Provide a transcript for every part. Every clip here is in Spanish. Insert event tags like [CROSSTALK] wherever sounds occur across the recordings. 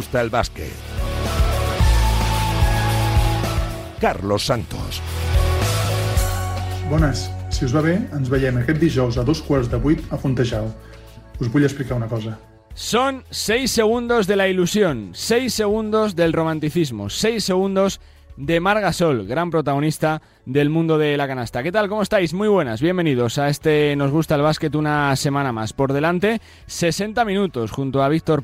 gusta el básquet. Carlos Santos. Bones, si us va bé, ens veiem aquest dijous a dos quarts de vuit a Fontejau. Us vull explicar una cosa. Son seis segundos de la ilusión, seis segundos del romanticismo, seis segundos de Margasol, gran protagonista del mundo de la canasta. ¿Qué tal? ¿Cómo estáis? Muy buenas, bienvenidos a este Nos gusta el básquet una semana más. Por delante, 60 minutos junto a Víctor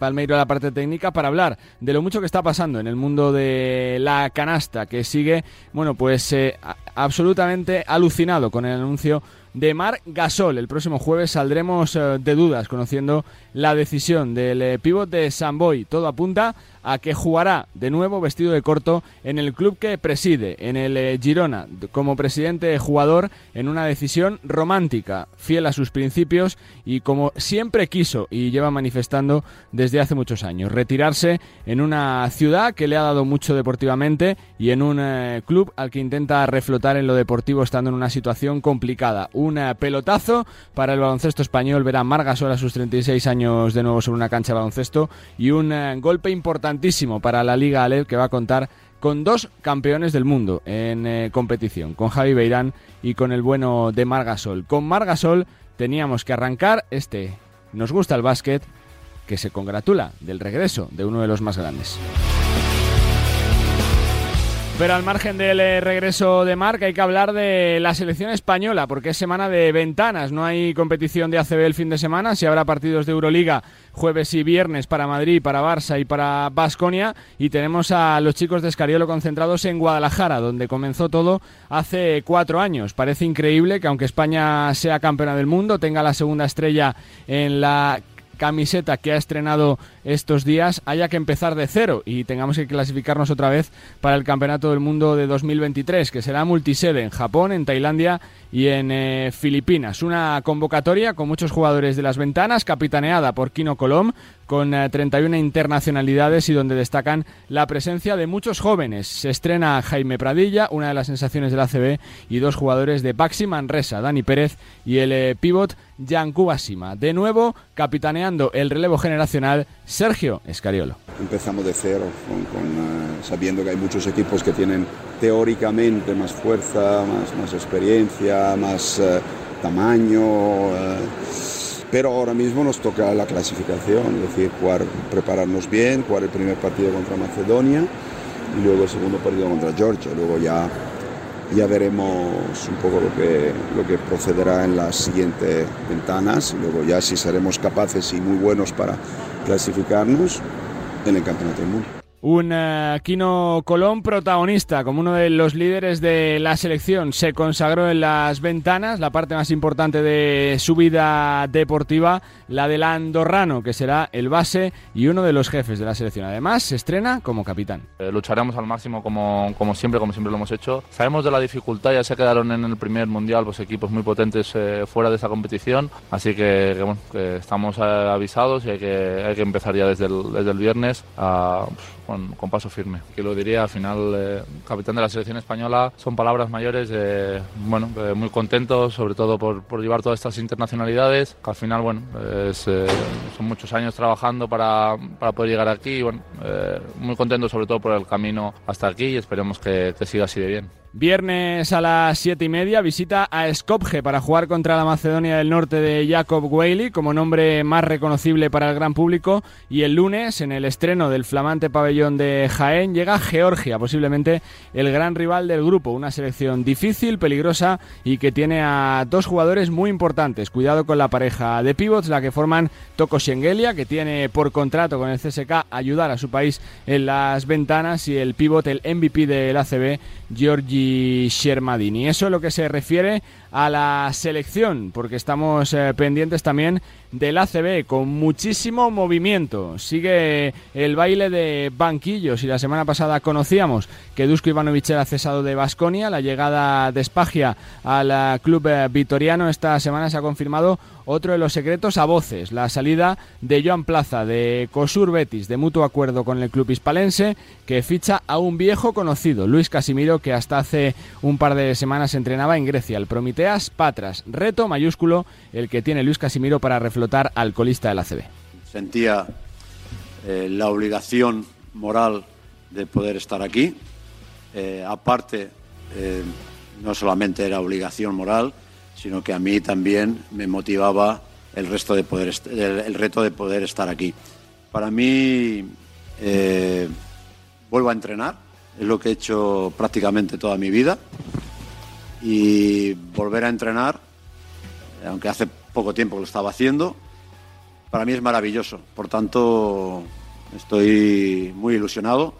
Palmeiro a la parte técnica para hablar de lo mucho que está pasando en el mundo de la canasta, que sigue, bueno, pues eh, absolutamente alucinado con el anuncio de Mar Gasol. El próximo jueves saldremos eh, de dudas conociendo la decisión del eh, pívot de Samboy. Todo apunta a que jugará de nuevo vestido de corto en el club que preside, en el eh, Girona, como presidente jugador en una decisión romántica, fiel a sus principios y como siempre quiso y lleva manifestando desde hace muchos años, retirarse en una ciudad que le ha dado mucho deportivamente y en un eh, club al que intenta reflotar en lo deportivo estando en una situación complicada. Un eh, pelotazo para el baloncesto español, verá Margasol a sus 36 años de nuevo sobre una cancha de baloncesto y un golpe importante para la Liga Alep que va a contar con dos campeones del mundo en eh, competición, con Javi Beirán y con el bueno de Margasol. Con Margasol teníamos que arrancar este Nos gusta el básquet que se congratula del regreso de uno de los más grandes. Pero al margen del eh, regreso de Marc hay que hablar de la selección española, porque es semana de ventanas, no hay competición de ACB el fin de semana, si habrá partidos de Euroliga jueves y viernes para Madrid, para Barça y para Basconia, y tenemos a los chicos de Escariolo concentrados en Guadalajara, donde comenzó todo hace cuatro años. Parece increíble que aunque España sea campeona del mundo, tenga la segunda estrella en la camiseta que ha estrenado estos días haya que empezar de cero y tengamos que clasificarnos otra vez para el Campeonato del Mundo de 2023, que será multisede en Japón, en Tailandia y en eh, Filipinas. Una convocatoria con muchos jugadores de las ventanas, capitaneada por Kino Colom, con 31 eh, internacionalidades y donde destacan la presencia de muchos jóvenes. Se estrena Jaime Pradilla, una de las sensaciones del ACB, y dos jugadores de Baxi Manresa, Dani Pérez y el eh, pívot Jan Kubasima. De nuevo, capitaneando el relevo generacional, Sergio Escariolo. Empezamos de cero, con, eh, sabiendo que hay muchos equipos que tienen teóricamente más fuerza, más, experiencia, más tamaño pero ahora mismo nos toca la clasificación, es decir, prepararnos bien, jugar el primer partido contra Macedonia y luego el segundo partido contra Georgia. Luego ya, ya veremos un poco lo que, lo que procederá en las siguientes ventanas y luego ya si seremos capaces y muy buenos para clasificarnos en el Campeonato del Mundo un uh, Kino Colón protagonista, como uno de los líderes de la selección. Se consagró en las ventanas, la parte más importante de su vida deportiva, la del andorrano, que será el base y uno de los jefes de la selección. Además, se estrena como capitán. Eh, lucharemos al máximo como, como, siempre, como siempre lo hemos hecho. Sabemos de la dificultad, ya se quedaron en el primer mundial pues, equipos muy potentes eh, fuera de esa competición, así que, estamos eh, avisados y hay que, hay que empezar ya desde el, desde el viernes a... Pues, con, paso firme. Que lo diría, al final, eh, capitán de la selección española, son palabras mayores, bueno, muy contento, sobre todo por, llevar todas estas internacionalidades, al final, bueno, eh, son muchos años trabajando para, para poder llegar aquí, y, bueno, eh, muy contento sobre todo por el camino hasta aquí y esperemos que, que siga así de bien. Viernes a las siete y media visita a Skopje para jugar contra la Macedonia del Norte de Jacob Whaley como nombre más reconocible para el gran público y el lunes en el estreno del flamante pabellón de Jaén llega Georgia, posiblemente el gran rival del grupo, una selección difícil, peligrosa y que tiene a dos jugadores muy importantes. Cuidado con la pareja de pivots, la que forman Toko Schengelia, que tiene por contrato con el CSK ayudar a su país en las ventanas y el pivot, el MVP del ACB, Georgi Shermadini. Eso es lo que se refiere a la selección, porque estamos eh, pendientes también del ACB con muchísimo movimiento. Sigue el baile de banquillos y la semana pasada conocíamos que Dusko Ivanovic era cesado de Basconia. La llegada de Spagia al club eh, vitoriano esta semana se ha confirmado otro de los secretos a voces, la salida de Joan Plaza de Cosur Betis de mutuo acuerdo con el club hispalense que ficha a un viejo conocido, Luis Casimiro, que hasta hace un par de semanas entrenaba en Grecia, el Prometeas Patras. Reto mayúsculo el que tiene Luis Casimiro para reflotar al colista del ACB. Sentía eh, la obligación moral de poder estar aquí. Eh, aparte, eh, no solamente era obligación moral, sino que a mí también me motivaba el, resto de poder el, el reto de poder estar aquí. Para mí, vuelvo a entrenar, es lo que he hecho prácticamente toda mi vida, y volver a entrenar, aunque hace poco tiempo que lo estaba haciendo, para mí es maravilloso. Por tanto, estoy muy ilusionado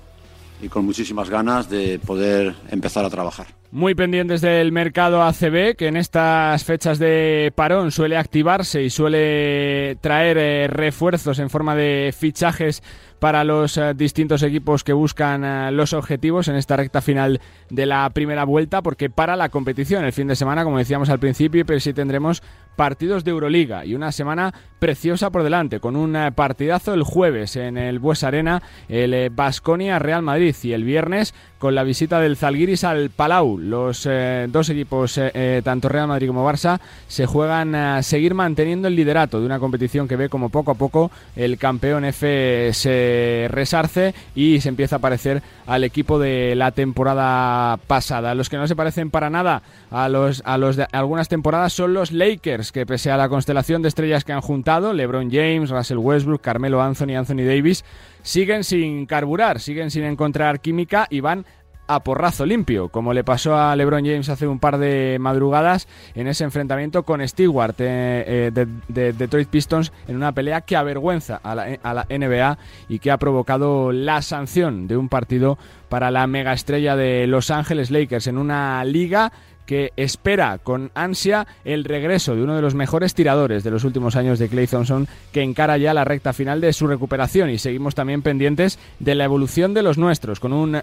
y con muchísimas ganas de poder empezar a trabajar. Muy pendientes del mercado ACB, que en estas fechas de parón suele activarse y suele traer eh, refuerzos en forma de fichajes para los eh, distintos equipos que buscan eh, los objetivos en esta recta final de la primera vuelta, porque para la competición el fin de semana, como decíamos al principio, pero sí tendremos partidos de Euroliga y una semana preciosa por delante, con un eh, partidazo el jueves en el Bues Arena, el Basconia Real Madrid y el viernes con la visita del Zalgiris al Palau. Los dos equipos, tanto Real Madrid como Barça, se juegan a seguir manteniendo el liderato de una competición que ve como poco a poco el campeón F se resarce y se empieza a parecer al equipo de la temporada pasada. Los que no se parecen para nada a los, a los de algunas temporadas son los Lakers, que pese a la constelación de estrellas que han juntado, LeBron James, Russell Westbrook, Carmelo Anthony, Anthony Davis, siguen sin carburar, siguen sin encontrar química y van a porrazo limpio, como le pasó a LeBron James hace un par de madrugadas en ese enfrentamiento con Stewart eh, eh, de, Detroit Pistons en una pelea que avergüenza a la, a la NBA y que ha provocado la sanción de un partido para la mega estrella de Los Ángeles Lakers en una liga que espera con ansia el regreso de uno de los mejores tiradores de los últimos años de Clay Thompson, que encara ya la recta final de su recuperación. Y seguimos también pendientes de la evolución de los nuestros, con un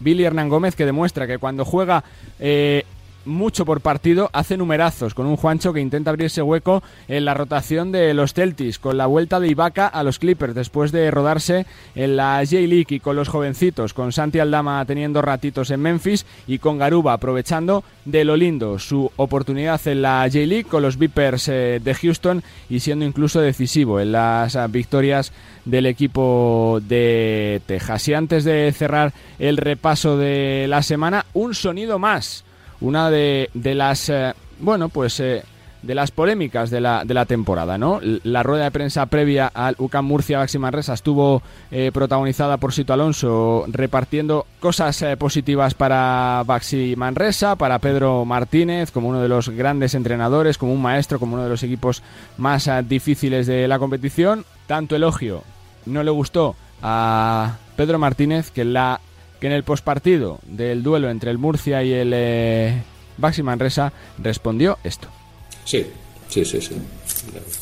Billy Hernán Gómez que demuestra que cuando juega eh, mucho por partido, hace numerazos con un Juancho que intenta abrirse hueco en la rotación de los Celtics, con la vuelta de Ibaka a los Clippers después de rodarse en la J-League y con los jovencitos, con Santi Aldama teniendo ratitos en Memphis y con Garuba aprovechando de lo lindo su oportunidad en la J-League con los Vipers eh, de Houston y siendo incluso decisivo en las ah, victorias del equipo de Texas. Y antes de cerrar el repaso de la semana, un sonido más una de, de las, eh, bueno, pues eh, de las polémicas de la, de la temporada, ¿no? La rueda de prensa previa al UCAM Murcia Baxi Manresa estuvo eh, protagonizada por Sito Alonso repartiendo cosas positivas para Baxi Manresa, para Pedro Martínez como uno de los grandes entrenadores, como un maestro, como uno de los equipos más difíciles de la competición. Tanto elogio no le gustó a Pedro Martínez que la que en el pospartido del duelo entre el Murcia y el eh, Baxi Manresa respondió esto. Sí, sí, sí, sí.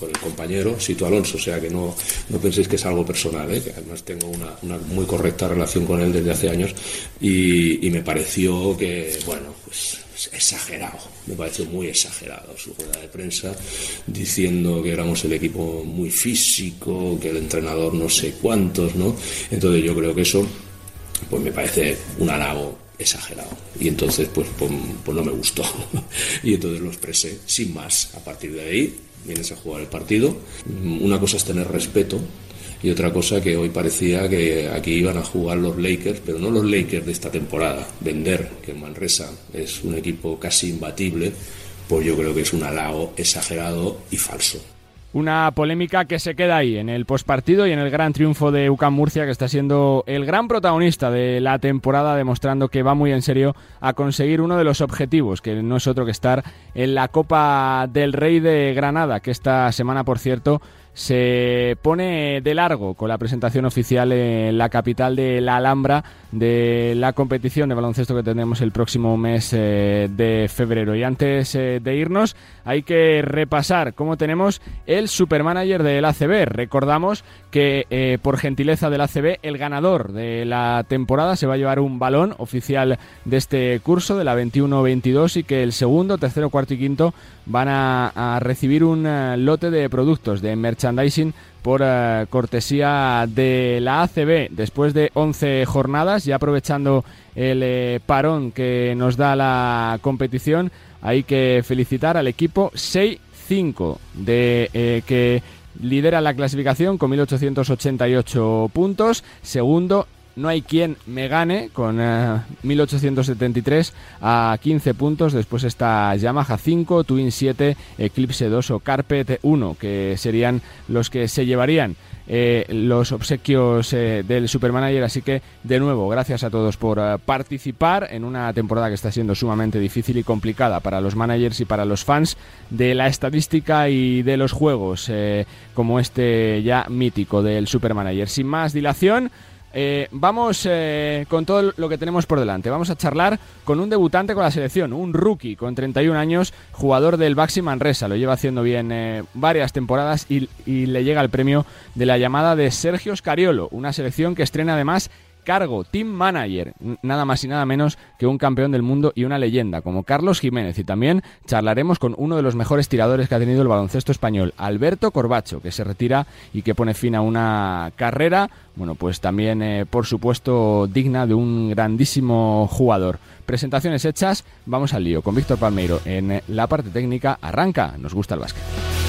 Con el compañero Sito Alonso, o sea que no, no penséis que es algo personal, ¿eh? que además tengo una, una, muy correcta relación con él desde hace años y, y me pareció que, bueno, pues exagerado, me pareció muy exagerado su rueda de prensa, diciendo que éramos el equipo muy físico, que el entrenador no sé cuántos, ¿no? Entonces yo creo que eso pues me parece un halago exagerado. Y entonces, pues, pues, pues, no me gustó. [LAUGHS] y entonces lo expresé sin más. A partir de ahí, vienes a jugar el partido. Una cosa es tener respeto y otra cosa que hoy parecía que aquí iban a jugar los Lakers, pero no los Lakers de esta temporada. Vender que Manresa es un equipo casi imbatible, pues yo creo que es un halago exagerado y falso. Una polémica que se queda ahí en el postpartido y en el gran triunfo de UCAM Murcia, que está siendo el gran protagonista de la temporada, demostrando que va muy en serio a conseguir uno de los objetivos, que no es otro que estar en la Copa del Rey de Granada, que esta semana, por cierto, se pone de largo con la presentación oficial en la capital de la Alhambra de la competición de baloncesto que tendremos el próximo mes eh, de febrero. Y antes eh, de irnos, hay que repasar cómo tenemos el supermanager del ACB. Recordamos que eh, por gentileza del ACB, el ganador de la temporada se va a llevar un balón oficial de este curso de la 21-22 y que el segundo, tercero, cuarto y quinto van a, recibir un lote de productos de merchandising por eh, cortesía de la ACB después de 11 jornadas y aprovechando el eh, parón que nos da la competición hay que felicitar al equipo 6-5 de que lidera la clasificación con 1888 puntos. Segundo, no hay quien me gane con 1873 eh, a 15 puntos. Después está Yamaha 5, Twin 7, Eclipse 2 o Carpet 1, que serían los que se llevarían eh, los obsequios eh, del Supermanager. Así que, de nuevo, gracias a todos por participar en una temporada que está siendo sumamente difícil y complicada para los managers y para los fans de la estadística y de los juegos, como este ya mítico del Supermanager. Sin más dilación. Eh, vamos eh, con todo lo que tenemos por delante. Vamos a charlar con un debutante con la selección, un rookie con 31 años, jugador del Baxi Manresa. Lo lleva haciendo bien eh, varias temporadas y, y, le llega el premio de la llamada de Sergio Scariolo, una selección que estrena además cargo, team manager, nada más y nada menos que un campeón del mundo y una leyenda como Carlos Jiménez. Y también charlaremos con uno de los mejores tiradores que ha tenido el baloncesto español, Alberto Corbacho, que se retira y que pone fin a una carrera, bueno, pues también, eh, por supuesto, digna de un grandísimo jugador. Presentaciones hechas, vamos al lío con Víctor Palmeiro en la parte técnica. Arranca, nos gusta el básquet.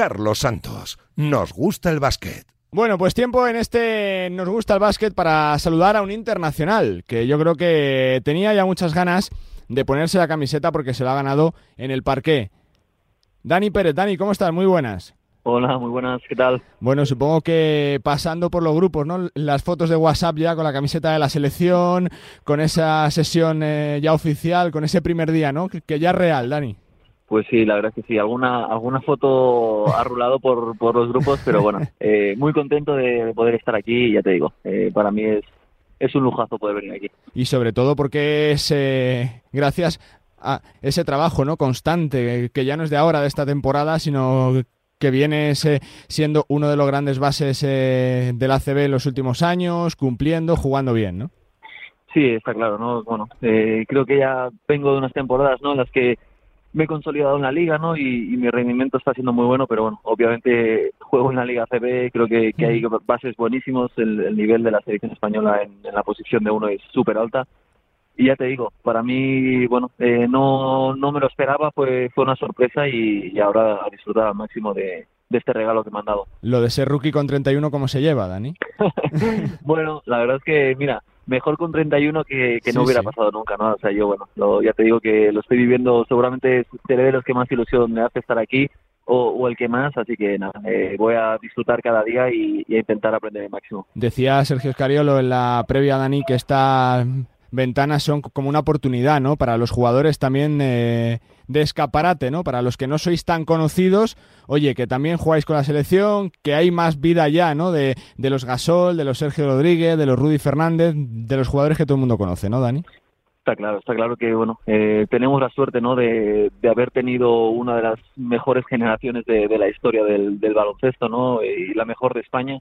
Carlos Santos. Nos gusta el básquet. Bueno, pues tiempo en este Nos gusta el básquet para saludar a un internacional que yo creo que tenía ya muchas ganas de ponerse la camiseta porque se lo ha ganado en el parqué. Dani Pérez, Dani, ¿cómo estás? Muy buenas. Hola, muy buenas, ¿qué tal? Bueno, supongo que pasando por los grupos, ¿no? Las fotos de WhatsApp ya con la camiseta de la selección, con esa sesión eh, ya oficial, con ese primer día, ¿no? Que, que ya es real, Dani. Pues sí, la verdad es que sí, alguna, alguna foto ha rulado por, por los grupos, pero bueno, [LAUGHS] eh, muy contento de poder estar aquí ya te digo, eh, para mí es, es un lujazo poder venir aquí. Y sobre todo porque es eh, gracias a ese trabajo no constante, que ya no es de ahora, de esta temporada, sino que viene siendo uno de los grandes bases del ACB en los últimos años, cumpliendo, jugando bien, ¿no? Sí, está claro, ¿no? Bueno, creo que ya vengo de unas temporadas, ¿no? En las que me he consolidado en la liga, ¿no? Y, mi rendimiento está siendo muy bueno, pero bueno, obviamente juego en la Liga CB, creo que, hay bases buenísimos, el, nivel de la selección española en, la posición de uno es súper alta. Y ya te digo, para mí, bueno, eh, no, no me lo esperaba, fue, fue una sorpresa y, ahora a disfrutar al máximo de, de este regalo que me han dado. Lo de ser rookie con 31, ¿cómo se lleva, Dani? [LAUGHS] bueno, la verdad es que, mira, mejor con 31 que, que no hubiera pasado nunca, ¿no? O sea, yo, bueno, ya te digo que lo estoy viviendo, seguramente seré de los que más ilusión me hace estar aquí o, el que más, así que nada, eh, voy a disfrutar cada día y, y, a intentar aprender el máximo. Decía Sergio Escariolo en la previa, Dani, que esta ventanas son como una oportunidad, ¿no? Para los jugadores también eh, de escaparate, ¿no? Para los que no sois tan conocidos, oye, que también jugáis con la selección, que hay más vida ya, ¿no? De, de los Gasol, de los Sergio Rodríguez, de los Rudy Fernández, de los jugadores que todo el mundo conoce, ¿no, Dani? Está claro, está claro que, bueno, eh, tenemos la suerte, ¿no? De, de, haber tenido una de las mejores generaciones de, de la historia del, del baloncesto, ¿no? Y la mejor de España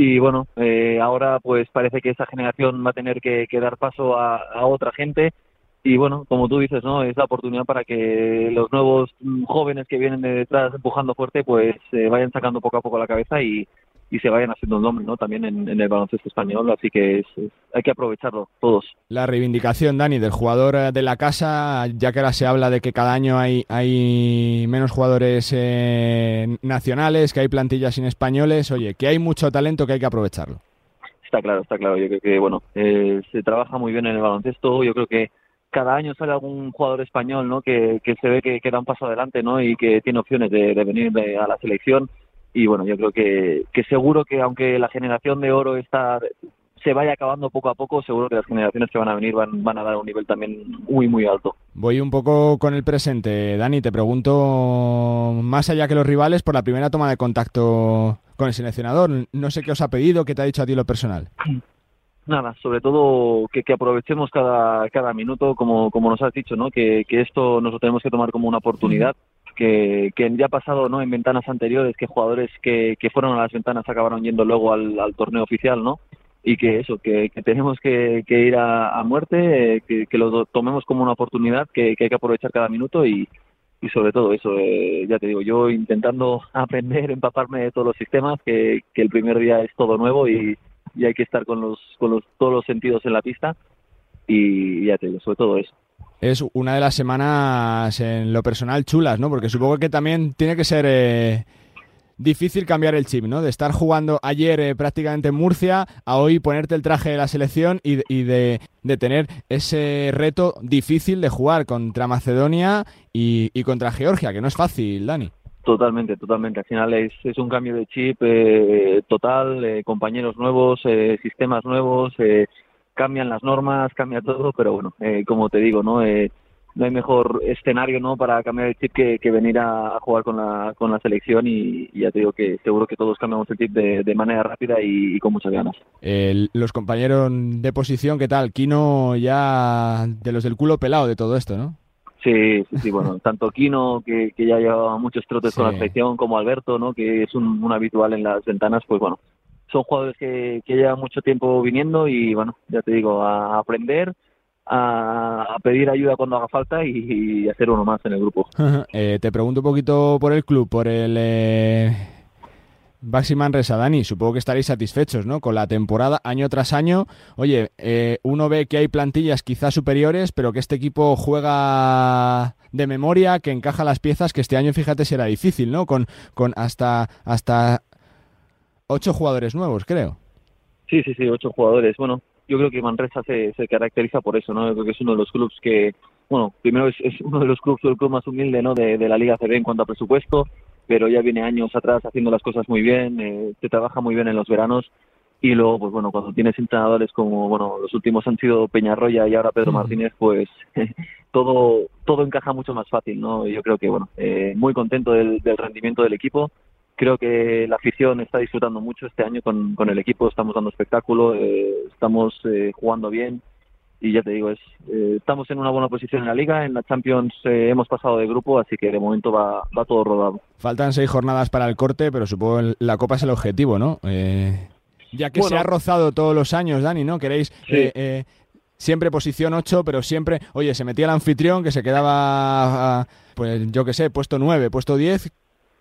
y bueno, eh, ahora pues parece que esa generación va a tener que, dar paso a, otra gente y bueno, como tú dices, ¿no? Es la oportunidad para que los nuevos jóvenes que vienen de detrás empujando fuerte pues se vayan sacando poco a poco la cabeza y, y se vayan haciendo nombre ¿no? también en, el baloncesto español, así que hay que aprovecharlo todos. La reivindicación, Dani, del jugador eh, de la casa, ya que ahora se habla de que cada año hay, hay menos jugadores eh, nacionales, que hay plantillas sin españoles, oye, que hay mucho talento que hay que aprovecharlo. Está claro, está claro, yo creo que bueno, eh, se trabaja muy bien en el baloncesto, yo creo que cada año sale algún jugador español ¿no? que, que se ve que, que, da un paso adelante ¿no? y que tiene opciones de, de venir a la selección y bueno, yo creo que, que seguro que aunque la generación de oro está se vaya acabando poco a poco, seguro que las generaciones que van a venir van, van a dar un nivel también muy, muy alto. Voy un poco con el presente. Dani, te pregunto, más allá que los rivales, por la primera toma de contacto con el seleccionador. No sé qué os ha pedido, qué te ha dicho a ti lo personal. Nada, sobre todo que, que aprovechemos cada, cada minuto, como, como nos has dicho, ¿no? que, que esto nos lo tenemos que tomar como una oportunidad que, ya ha pasado ¿no? en ventanas anteriores que jugadores que, que fueron a las ventanas acabaron yendo luego al, torneo oficial, ¿no? Y que eso, que, tenemos que, ir a, muerte, eh, que, lo tomemos como una oportunidad, que, que hay que aprovechar cada minuto y, y sobre todo eso, eh, ya te digo, yo intentando [LAUGHS] aprender, empaparme de todos los sistemas, que, que el primer día es todo nuevo y, y hay que estar con los, con los, todos los sentidos en la pista y ya te digo, sobre todo eso. Es una de las semanas en lo personal chulas, ¿no? Porque supongo que también tiene que ser eh, difícil cambiar el chip, ¿no? De estar jugando ayer eh, prácticamente en Murcia a hoy ponerte el traje de la selección y, de, tener ese reto difícil de jugar contra Macedonia y, contra Georgia, que no es fácil, Dani. Totalmente, totalmente. Al final es, es un cambio de chip eh, total, eh, compañeros nuevos, sistemas nuevos, cambian las normas, cambia todo, pero bueno, como te digo, ¿no? no hay mejor escenario no para cambiar el chip que, venir a, jugar con la, con la selección y, ya te digo que seguro que todos cambiamos el chip de, manera rápida y, con muchas ganas. los compañeros de posición, ¿qué tal? Kino ya de los del culo pelado de todo esto, ¿no? Sí, sí, sí, bueno, [LAUGHS] tanto Kino, que, ya lleva muchos trotes con la selección, como Alberto, ¿no? que es un, habitual en las ventanas, pues bueno, son jugadores que, que llevan mucho tiempo viniendo y bueno, ya te digo, a aprender a, pedir ayuda cuando haga falta y, hacer uno más en el grupo. [LAUGHS] Eh, te pregunto un poquito por el club, por el eh, Baxi Manresa, Dani. Supongo que estaréis satisfechos ¿no? con la temporada año tras año. Oye, eh, uno ve que hay plantillas quizás superiores, pero que este equipo juega de memoria, que encaja las piezas, que este año, fíjate, será difícil, ¿no? Con, con hasta, hasta ocho jugadores nuevos, creo. Sí, sí, sí, ocho jugadores. Bueno, yo creo que Manresa se, se caracteriza por eso, ¿no? Yo creo que es uno de los clubes que, bueno, primero es, uno de los clubes, el club más humilde, ¿no? De, la Liga CB en cuanto a presupuesto, pero ya viene años atrás haciendo las cosas muy bien, eh, te trabaja muy bien en los veranos y luego, pues bueno, cuando tienes entrenadores como, bueno, los últimos han sido Peñarroya y ahora Pedro Martínez, pues [LAUGHS] todo todo encaja mucho más fácil, ¿no? Yo creo que, bueno, eh, muy contento del, del rendimiento del equipo creo que la afición está disfrutando mucho este año con, con el equipo, estamos dando espectáculo, eh, estamos eh, jugando bien y ya te digo, es, eh, estamos en una buena posición en la liga, en la Champions hemos pasado de grupo, así que de momento va, va todo rodado. Faltan seis jornadas para el corte, pero supongo que la Copa es el objetivo, ¿no? ya que se ha rozado todos los años, Dani, ¿no? Queréis... siempre posición 8, pero siempre, oye, se metía el anfitrión que se quedaba, pues yo qué sé, puesto 9, puesto 10,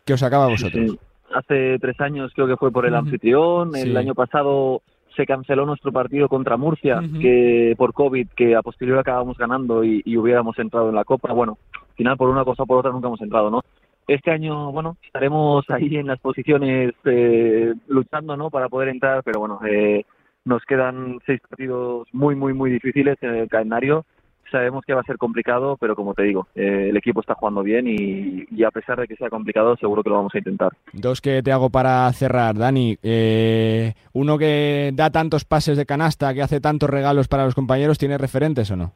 ¿qué os acaba a vosotros? Hace tres años creo que fue por el anfitrión, el año pasado se canceló nuestro partido contra Murcia, que por COVID, que a posteriori acabamos ganando y, hubiéramos entrado en la Copa. Bueno, al final por una cosa o por otra nunca hemos entrado, ¿no? Este año, bueno, estaremos ahí en las posiciones eh, luchando, ¿no? Para poder entrar, pero bueno, eh, nos quedan seis partidos muy, muy, muy difíciles en el calendario sabemos que va a ser complicado, pero como te digo, eh, el equipo está jugando bien y, a pesar de que sea complicado, seguro que lo vamos a intentar. Dos que te hago para cerrar, Dani. Eh, uno que da tantos pases de canasta, que hace tantos regalos para los compañeros, ¿tiene referentes o no?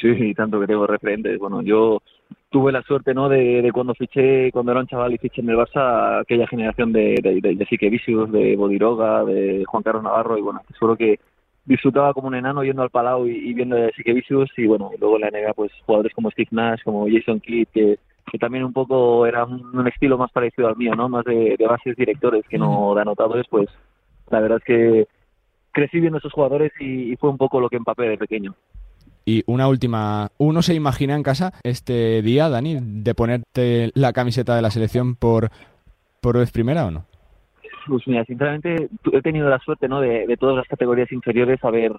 Sí, tanto que tengo referentes. Bueno, yo tuve la suerte, ¿no? De, cuando fiché, cuando era un chaval y fiché en el Barça, aquella generación de, de, de, de de Bodiroga, de Juan Carlos Navarro, y bueno, seguro que disfrutaba como un enano yendo al Palau y, viendo a Siquevicius y bueno, luego en la NBA pues jugadores como Steve Nash, como Jason Kidd, que, también un poco era un, estilo más parecido al mío, ¿no? Más de, bases directores que no de anotadores, pues la verdad es que crecí viendo esos jugadores y, fue un poco lo que empapé de pequeño. Y una última, ¿uno se imagina en casa este día, Dani, de ponerte la camiseta de la selección por, por vez primera o no? Pues mira, sinceramente he tenido la suerte, ¿no? De, todas las categorías inferiores haber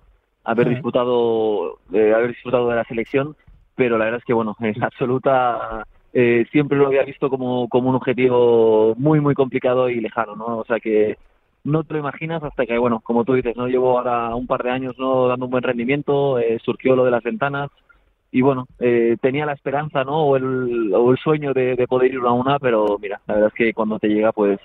haber disputado haber disfrutado de la selección, pero la verdad es que bueno, en absoluta eh, siempre lo había visto como, como un objetivo muy muy complicado y lejano, ¿no? O sea que no te lo imaginas hasta que bueno, como tú dices, no llevo ahora un par de años no dando un buen rendimiento, eh, surgió lo de las ventanas y bueno, eh, tenía la esperanza, ¿no? O el, o el sueño de, de poder ir a una, pero mira, la verdad es que cuando te llega, pues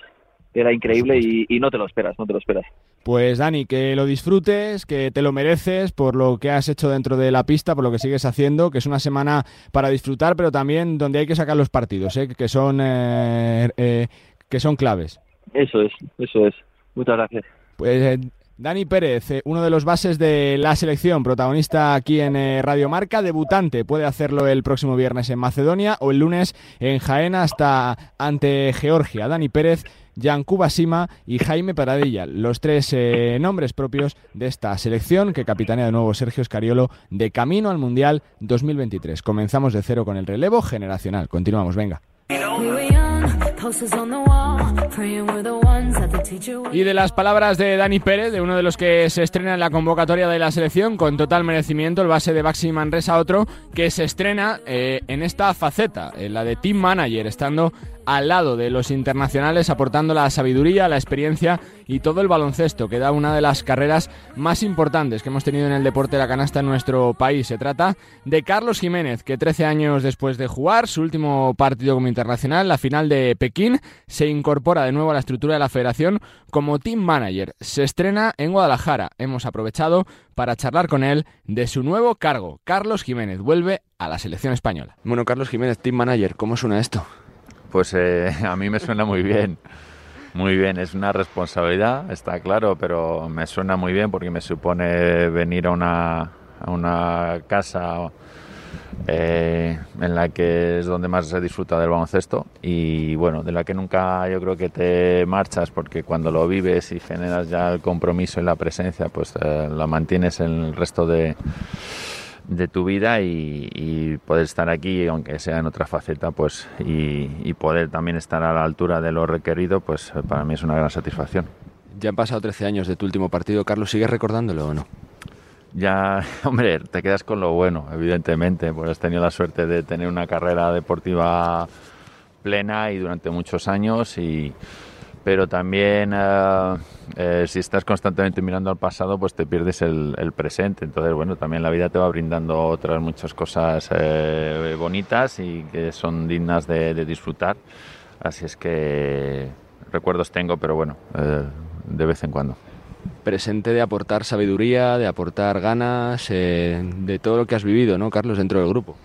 era increíble y, no te lo esperas, no te lo esperas. Pues Dani, que lo disfrutes, que te lo mereces por lo que has hecho dentro de la pista, por lo que sigues haciendo, que es una semana para disfrutar, pero también donde hay que sacar los partidos, ¿eh? que son eh, eh, que son claves. Eso es, eso es. Muchas gracias. Pues Dani Pérez, uno de los bases de la selección, protagonista aquí en Radio Marca, debutante, puede hacerlo el próximo viernes en Macedonia o el lunes en Jaén hasta ante Georgia. Dani Pérez Jan Kubasima y Jaime Paradilla, los tres eh, nombres propios de esta selección que capitanea de nuevo Sergio Escariolo de camino al Mundial 2023. Comenzamos de cero con el relevo generacional. Continuamos, venga. Y de las palabras de Dani Pérez, de uno de los que se estrena en la convocatoria de la selección, con total merecimiento, el base de Baxi Manresa, otro que se estrena eh, en esta faceta, en la de team manager, estando al lado de los internacionales, aportando la sabiduría, la experiencia y todo el baloncesto, que da una de las carreras más importantes que hemos tenido en el deporte de la canasta en nuestro país. Se trata de Carlos Jiménez, que 13 años después de jugar su último partido como internacional, la final de Pekín, se incorpora de nuevo a la estructura de la federación como team manager. Se estrena en Guadalajara. Hemos aprovechado para charlar con él de su nuevo cargo. Carlos Jiménez vuelve a la selección española. Bueno, Carlos Jiménez, team manager, ¿cómo suena esto? Pues eh, [LAUGHS] a mí me suena muy bien. Muy bien, es una responsabilidad, está claro, pero me suena muy bien porque me supone venir a una, a una casa eh, en la que es donde más se disfruta del baloncesto y bueno, de la que nunca yo creo que te marchas porque cuando lo vives y generas ya el compromiso y la presencia, pues eh, la mantienes en el resto de, de tu vida y, poder estar aquí, aunque sea en otra faceta, pues y, poder también estar a la altura de lo requerido, pues para mí es una gran satisfacción. Ya han pasado 13 años de tu último partido, Carlos, ¿sigues recordándolo o no? Ya, [LAUGHS] hombre, te quedas con lo bueno, evidentemente, pues has tenido la suerte de tener una carrera deportiva plena y durante muchos años y pero también eh, eh, si estás constantemente mirando al pasado, pues te pierdes el, presente. Entonces, bueno, también la vida te va brindando otras muchas cosas eh, bonitas y que son dignas de, disfrutar. Así es que recuerdos tengo, pero bueno, de vez en cuando. Presente de aportar sabiduría, de aportar ganas, de todo lo que has vivido, ¿no, Carlos, dentro del grupo?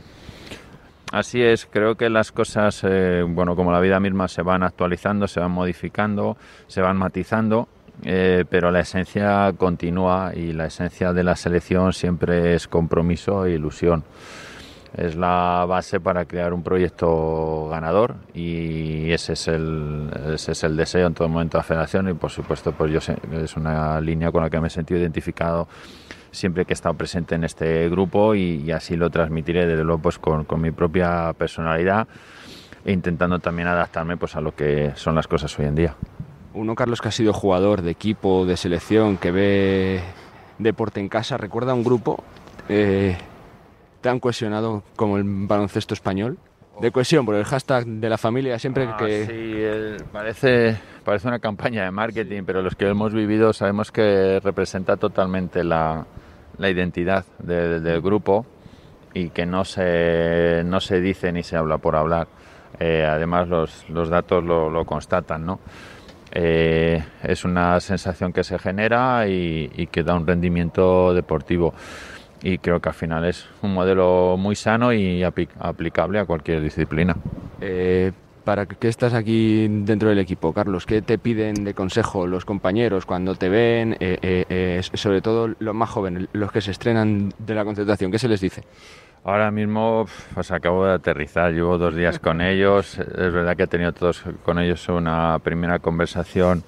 Así es, creo que las cosas, eh, bueno, como la vida misma, se van actualizando, se van modificando, se van matizando, eh, pero la esencia continúa y la esencia de la selección siempre es compromiso e ilusión. Es la base para crear un proyecto ganador y ese es el, ese es el deseo en todo momento de la federación y por supuesto pues yo es una línea con la que me he sentido identificado siempre que he estado presente en este grupo y, así lo transmitiré desde luego pues con, mi propia personalidad e intentando también adaptarme pues a lo que son las cosas hoy en día. Uno, Carlos, que ha sido jugador de equipo, de selección, que ve deporte en casa, ¿recuerda un grupo eh, tan cohesionado como el baloncesto español? De cohesión, por el hashtag de la familia, siempre ah, que... Sí, parece, parece una campaña de marketing, pero los que hemos vivido sabemos que representa totalmente la, la identidad del grupo y que no se, no se dice ni se habla por hablar. Eh, además los, los datos lo, lo, constatan, ¿no? Eh, es una sensación que se genera y, que da un rendimiento deportivo y creo que al final es un modelo muy sano y aplicable a cualquier disciplina. Eh, para qué estás aquí dentro del equipo, Carlos? ¿Qué te piden de consejo los compañeros cuando te ven, eh, eh, eh, sobre todo los más jóvenes, los que se estrenan de la concentración? ¿Qué se les dice? Ahora mismo, pues acabo de aterrizar, llevo dos días con ellos. Es verdad que he tenido todos con ellos una primera conversación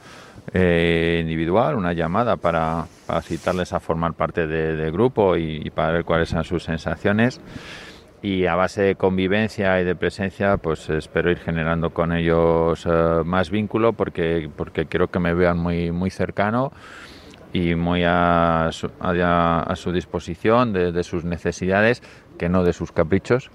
individual, una llamada para, citarles a formar parte del grupo y, para ver cuáles son sus sensaciones. Y a base de convivencia y de presencia pues espero ir generando con ellos eh, más vínculo porque porque quiero que me vean muy muy cercano y muy a su, su disposición de, de, sus necesidades que no de sus caprichos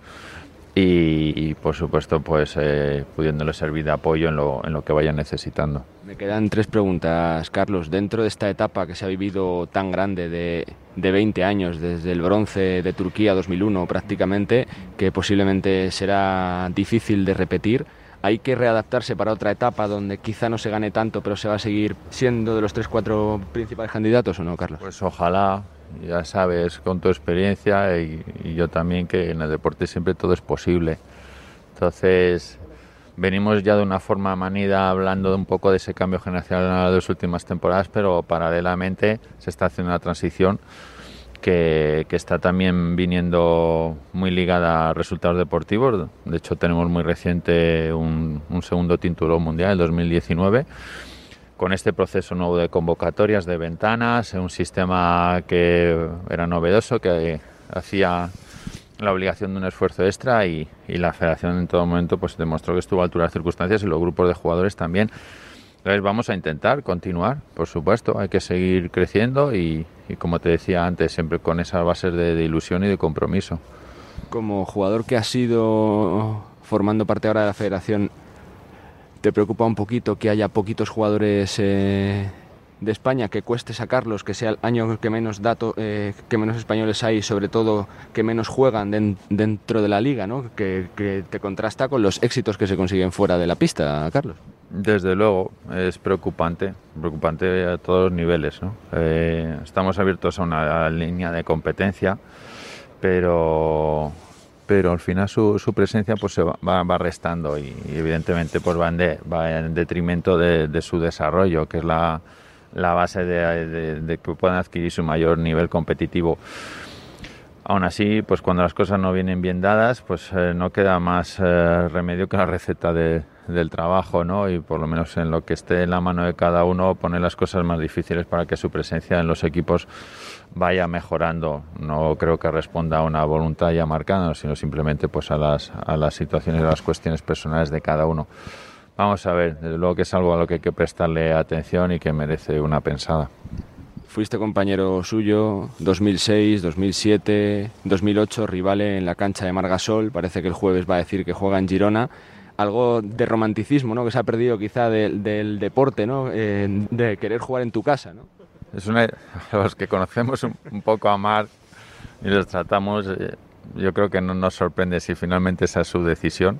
y, por supuesto pues eh, pudiéndoles servir de apoyo en lo, en lo que vayan necesitando. Me quedan tres preguntas, Carlos. Dentro de esta etapa que se ha vivido tan grande de, de 20 años, desde el bronce de Turquía 2001 prácticamente, que posiblemente será difícil de repetir, hay que readaptarse para otra etapa donde quizá no se gane tanto, pero se va a seguir siendo de los tres, cuatro principales candidatos o no, Carlos? Pues ojalá, ya sabes, con tu experiencia y, yo también, que en el deporte siempre todo es posible. Entonces, venimos ya de una forma manida hablando de un poco de ese cambio generacional de las últimas temporadas, pero paralelamente se está haciendo una transición que, está también viniendo muy ligada a resultados deportivos. De hecho, tenemos muy reciente un, un segundo título mundial, el 2019 con este proceso nuevo de convocatorias, de ventanas, un sistema que era novedoso, que hacía la obligación de un esfuerzo extra y, la federación en todo momento pues demostró que estuvo a altura de las circunstancias y los grupos de jugadores también. Entonces vamos a intentar continuar, por supuesto, hay que seguir creciendo y, como te decía antes, siempre con esas bases de, ilusión y de compromiso. Como jugador que ha sido formando parte ahora de la federación, ¿te preocupa un poquito que haya poquitos jugadores eh, de España que cueste sacarlos, que sea el año que menos datos, eh, que menos españoles hay, sobre todo que menos juegan dentro de la liga, ¿no? Que, te contrasta con los éxitos que se consiguen fuera de la pista, Carlos. Desde luego, es preocupante, preocupante a todos los niveles. ¿no? Eh, estamos abiertos a una línea de competencia, pero pero al final su, su presencia pues se va, va, restando y, evidentemente pues va en, va en detrimento de, de, su desarrollo, que es la, la base de, que puedan adquirir su mayor nivel competitivo. Aún así, pues cuando las cosas no vienen bien dadas, pues eh, no queda más eh, remedio que la receta del trabajo, ¿no? Y por lo menos en lo que esté en la mano de cada uno, poner las cosas más difíciles para que su presencia en los equipos vaya mejorando. No creo que responda a una voluntad ya marcada, sino simplemente pues a las, a las situaciones a las cuestiones personales de cada uno. Vamos a ver, desde luego que es algo a lo que hay que prestarle atención y que merece una pensada. Fuiste compañero suyo 2006, 2007, 2008, rivales en la cancha de Margasol. Parece que el jueves va a decir que juega en Girona. Algo de romanticismo, ¿no? Que se ha perdido quizá del deporte, ¿no? Eh, de querer jugar en tu casa, ¿no? Es una [LAUGHS] los que conocemos un, poco a Mar y los tratamos. Eh, yo creo que no nos sorprende si finalmente esa es su decisión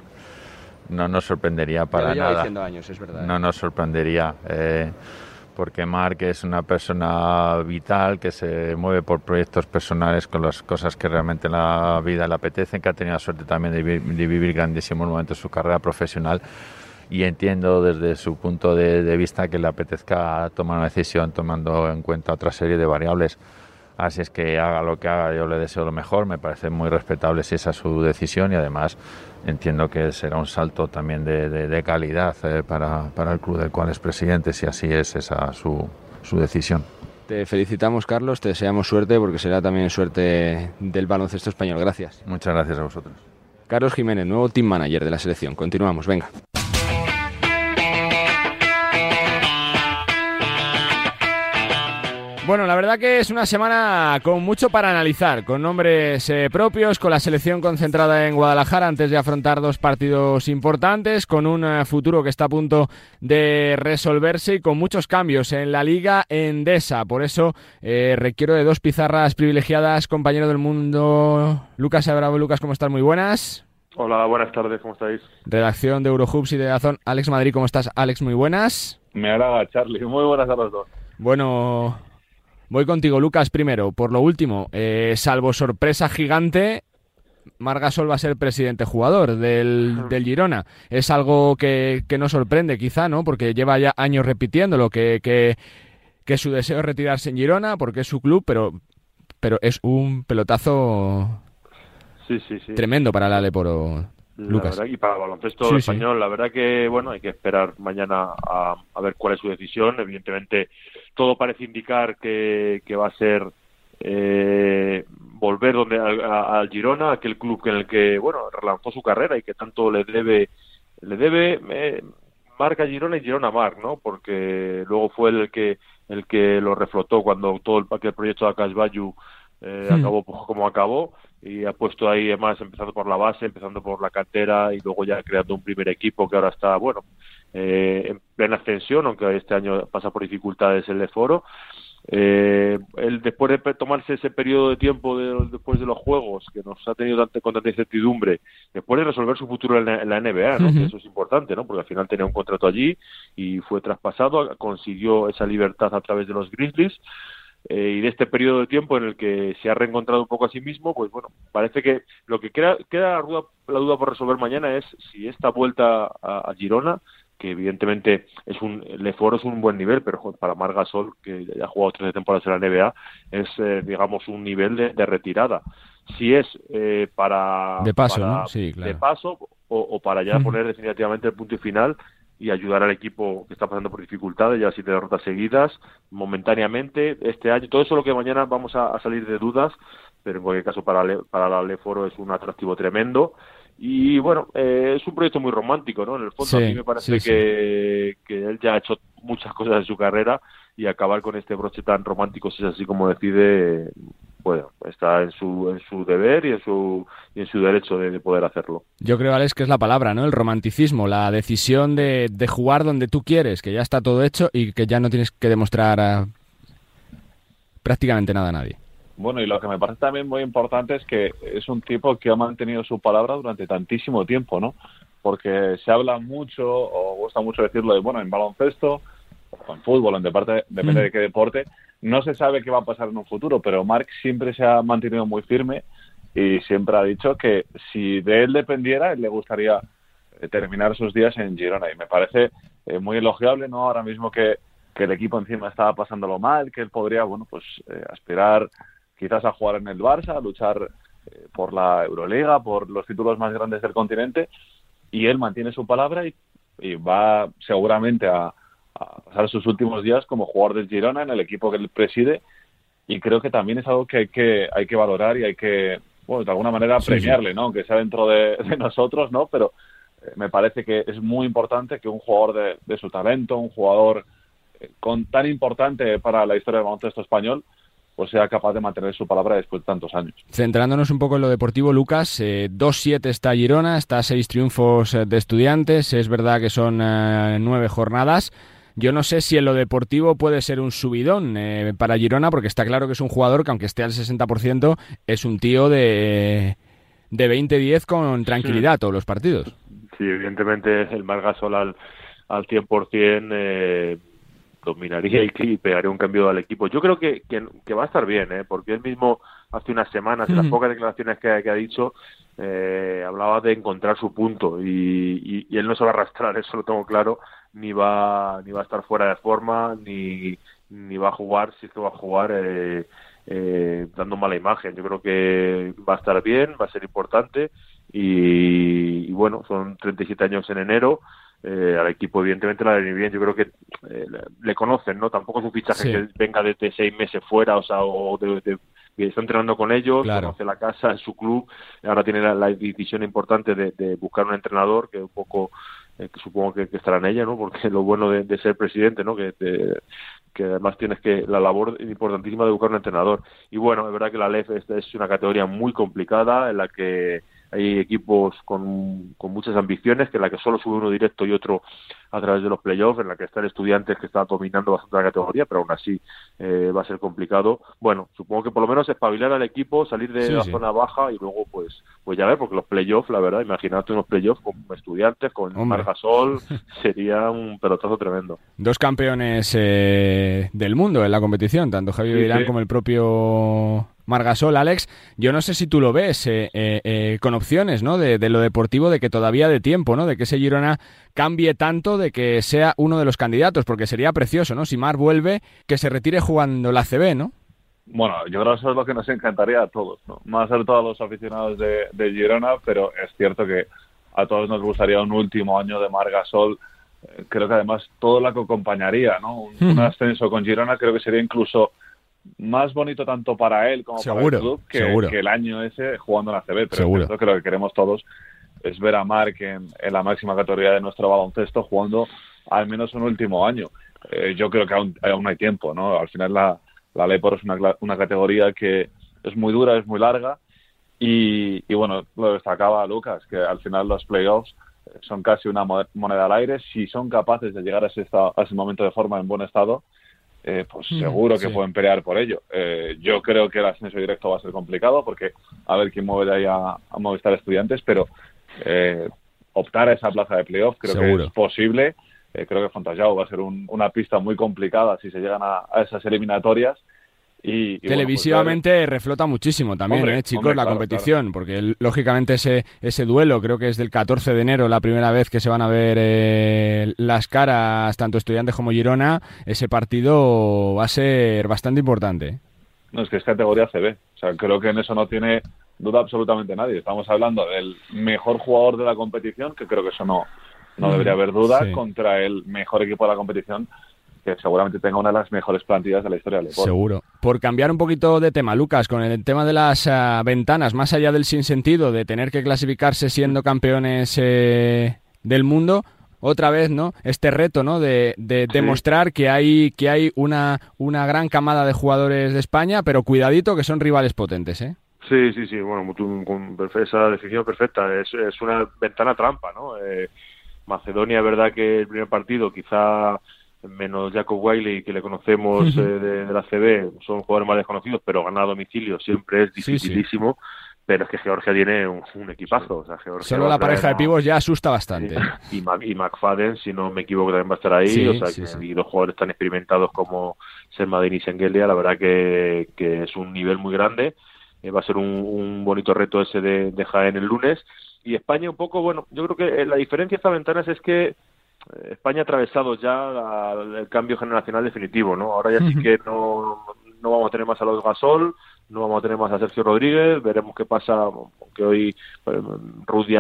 no nos sorprendería para nada. Años, es verdad, no ¿eh? nos sorprendería. Eh, porque Mark es una persona vital que se mueve por proyectos personales con las cosas que realmente en la vida le apetecen, que ha tenido la suerte también de, vivir grandísimos momentos de su carrera profesional y entiendo desde su punto de, de, vista que le apetezca tomar una decisión tomando en cuenta otra serie de variables. Así es que haga lo que haga, yo le deseo lo mejor, me parece muy respetable si esa es su decisión y además entiendo que será un salto también de, calidad eh, para, para, el club del cual es presidente, si así es esa su, su decisión. Te felicitamos, Carlos, te deseamos suerte porque será también suerte del baloncesto español. Gracias. Muchas gracias a vosotros. Carlos Jiménez, nuevo team manager de la selección. Continuamos, venga. Bueno, la verdad que es una semana con mucho para analizar, con nombres eh, propios, con la selección concentrada en Guadalajara antes de afrontar dos partidos importantes, con un eh, futuro que está a punto de resolverse y con muchos cambios en la liga endesa. Por eso eh, requiero de dos pizarras privilegiadas, compañero del mundo, Lucas Abravo. Lucas, ¿cómo estás? Muy buenas. Hola, buenas tardes, ¿cómo estáis? Redacción de Eurohubs y de Azón, Alex Madrid, ¿cómo estás? Alex, muy buenas. Me agrada, Charlie, muy buenas a los dos. Bueno, Voy contigo, Lucas, primero. Por lo último, eh, salvo sorpresa gigante, Margasol va a ser presidente jugador del, del Girona. Es algo que, que nos sorprende, quizá, ¿no? Porque lleva ya años repitiéndolo, que, que, que su deseo es retirarse en Girona, porque es su club, pero, pero es un pelotazo sí, sí, sí. tremendo para el Aleporo. Lucas. y para el baloncesto español, la verdad que bueno, hay que esperar mañana a, a ver cuál es su decisión. Evidentemente, todo parece indicar que, que va a ser eh, volver donde al Girona, aquel club en el que bueno relanzó su carrera y que tanto le debe le debe eh, marca Girona y Girona Mar, ¿no? Porque luego fue el que el que lo reflotó cuando todo el, aquel proyecto de Acasbayu eh, hmm. acabó como acabó y ha puesto ahí además empezando por la base, empezando por la cantera y luego ya creando un primer equipo que ahora está bueno eh, en plena ascensión, aunque este año pasa por dificultades el de Foro. Eh, él, después de tomarse ese periodo de tiempo después de los juegos que nos ha tenido tanta, con tanta incertidumbre, después de resolver su futuro en la, NBA, ¿no? eso es importante, ¿no? porque al final tenía un contrato allí y fue traspasado, consiguió esa libertad a través de los Grizzlies. Eh, y de este periodo de tiempo en el que se ha reencontrado un poco a sí mismo, pues bueno, parece que lo que queda, queda la, duda, la duda por resolver mañana es si esta vuelta a Girona que evidentemente es un Lefort es un buen nivel, pero para Margasol, que ya ha jugado 13 temporadas en la NBA, es, eh, digamos, un nivel de, retirada. Si es eh, para... De paso, Sí, claro. De paso, o, para ya poner definitivamente el punto y final y ayudar al equipo que está pasando por dificultades, ya siete derrotas seguidas, momentáneamente, este año, todo eso lo que mañana vamos a, salir de dudas, pero en cualquier caso para, para la Leforo es un atractivo tremendo. Y bueno, eh, es un proyecto muy romántico, ¿no? En el fondo, a mí me parece que, que él ya ha hecho muchas cosas en su carrera y acabar con este broche tan romántico, si es así como decide, bueno, está en su, en su deber y en su, y en su derecho de, poder hacerlo. Yo creo, Alex, que es la palabra, ¿no? El romanticismo, la decisión de, de jugar donde tú quieres, que ya está todo hecho y que ya no tienes que demostrar prácticamente nada a nadie. Bueno, y lo que me parece también muy importante es que es un tipo que ha mantenido su palabra durante tantísimo tiempo, ¿no? Porque se habla mucho, o gusta mucho decirlo, de, bueno, en baloncesto, o en fútbol, en deporte, depende de qué deporte, no se sabe qué va a pasar en un futuro, pero Marc siempre se ha mantenido muy firme y siempre ha dicho que si de él dependiera, él le gustaría eh, terminar sus días en Girona. Y me parece eh, muy elogiable, ¿no? Ahora mismo que, el equipo encima estaba pasándolo mal, que él podría, bueno, pues eh, aspirar quizás a jugar en el Barça, a luchar eh, por la Euroliga, por los títulos más grandes del continente, y él mantiene su palabra y, va seguramente a, pasar sus últimos días como jugador del Girona en el equipo que él preside, y creo que también es algo que hay que, hay que valorar y hay que, bueno, de alguna manera premiarle, ¿no? Aunque sea dentro de, nosotros, ¿no? Pero eh, me parece que es muy importante que un jugador de, su talento, un jugador eh, con tan importante para la historia del baloncesto español, pues sea capaz de mantener su palabra después de tantos años. Centrándonos un poco en lo deportivo, Lucas, eh, 2-7 está Girona, está seis triunfos eh, de estudiantes, es verdad que son eh, nueve jornadas. Yo no sé si en lo deportivo puede ser un subidón eh, para Girona, porque está claro que es un jugador que aunque esté al 60%, es un tío de, de 20-10 con tranquilidad todos los partidos. Sí, evidentemente el Margasol al, al 100% eh, dominaría y, pegaría un cambio al equipo. Yo creo que, que, va a estar bien, ¿eh? porque él mismo hace unas semanas, en las pocas declaraciones que, ha dicho, eh, hablaba de encontrar su punto y, él no se va a arrastrar, [LAUGHS] eso lo tengo claro, ni va, ni va a estar fuera de forma, ni, ni va a jugar, si esto va a jugar eh, eh, dando mala imagen. Yo creo que va a estar bien, va a ser importante y, y bueno, son 37 años en enero eh, al equipo. Evidentemente la de bien yo creo que eh, le conocen no tampoco es un fichaje que venga desde seis meses fuera o sea o de, está entrenando con ellos conoce la casa su club ahora tiene la, decisión importante de, buscar un entrenador que un poco eh, que supongo que, estará en ella no porque [LAUGHS] lo bueno de, ser presidente no que que además tienes que la labor importantísima de buscar un entrenador. Y bueno es verdad que la LEF es una categoría muy complicada en la que hay equipos con, muchas ambiciones, que la que solo sube uno directo y otro a través de los playoffs, en la que está el estudiante que está dominando bastante la categoría, pero aún así eh, va a ser complicado. Bueno, supongo que por lo menos espabilar al equipo, salir de la zona baja y luego pues pues ya ver, porque los playoffs, la verdad, imagínate unos playoffs con estudiantes, con Margasol, [LAUGHS] sería un pelotazo tremendo. Dos campeones eh, del mundo en la competición, tanto Javier Virán como el propio Margasol, Alex, yo no sé si tú lo ves eh, eh, eh, con opciones, ¿no? De, lo deportivo, de que todavía de tiempo, ¿no? De que ese Girona cambie tanto, de que sea uno de los candidatos, porque sería precioso, ¿no? Si Mar vuelve, que se retire jugando la CB, ¿no? Bueno, yo creo que eso es lo que nos encantaría a todos, ¿no? Más a todos los aficionados de, Girona, pero es cierto que a todos nos gustaría un último año de Margasol. Creo que además todo lo que acompañaría, ¿no? un ascenso con Girona creo que sería incluso más bonito tanto para él como para el club que, el año ese jugando en la CB. Pero creo que lo que queremos todos es ver a Mark en, la máxima categoría de nuestro baloncesto jugando al menos un último año. Eh, yo creo que aún, aún, hay tiempo, ¿no? Al final la, la Lepor es una, una categoría que es muy dura, es muy larga y, y bueno, lo destacaba Lucas, que al final los playoffs son casi una moneda al aire. Si son capaces de llegar a ese, a ese momento de forma en buen estado, eh, pues mm, seguro que pueden pelear por ello. Eh, yo creo que el ascenso directo va a ser complicado porque a ver quién mueve de ahí a, a Movistar Estudiantes, pero eh, optar a esa plaza de playoff creo que es posible. creo que Fontajau va a ser una pista muy complicada si se llegan a esas eliminatorias. Y, pues, Televisivamente reflota muchísimo también, ¿eh, chicos, la competición, porque lógicamente ese, ese duelo creo que es del 14 de enero, la primera vez que se van a ver eh, las caras tanto estudiantes como Girona, ese partido va a ser bastante importante. No, es que es categoría CB, o sea, creo que en eso no tiene duda absolutamente nadie. Estamos hablando del mejor jugador de la competición, que creo que eso no, no debería haber duda, contra el mejor equipo de la competición que seguramente tenga una de las mejores plantillas de la historia del deporte. Seguro. Por cambiar un poquito de tema, Lucas, con el tema de las ah, ventanas, más allá del sinsentido de tener que clasificarse siendo campeones eh, del mundo, otra vez, ¿no? Este reto, ¿no? De, demostrar que hay que hay una, una gran camada de jugadores de España, pero cuidadito que son rivales potentes, ¿eh? Sí, sí, sí. Bueno, con esa definición perfecta. Es, es una ventana trampa, ¿no? Eh, Macedonia, es verdad que el primer partido quizá menos Jacob Wiley, que le conocemos eh, de, la CB, son jugadores más desconocidos, pero ganar a domicilio siempre es dificilísimo. Pero es que Georgia tiene un, equipazo. O sea, Georgia Solo la pareja de pibos ya asusta bastante. Y, y, McFadden, si no me equivoco, también va a estar ahí. o sea, y los jugadores tan experimentados como Sermadin y Sengelia, la verdad que, que es un nivel muy grande. Eh, va a ser un, un, bonito reto ese de, de Jaén el lunes. Y España un poco, bueno, yo creo que la diferencia de estas ventanas es que España ha atravesado ya el cambio generacional definitivo, ¿no? Ahora ya sí que no, no vamos a tener más a los Gasol, no vamos a tener más a Sergio Rodríguez, veremos qué pasa, aunque hoy Rudy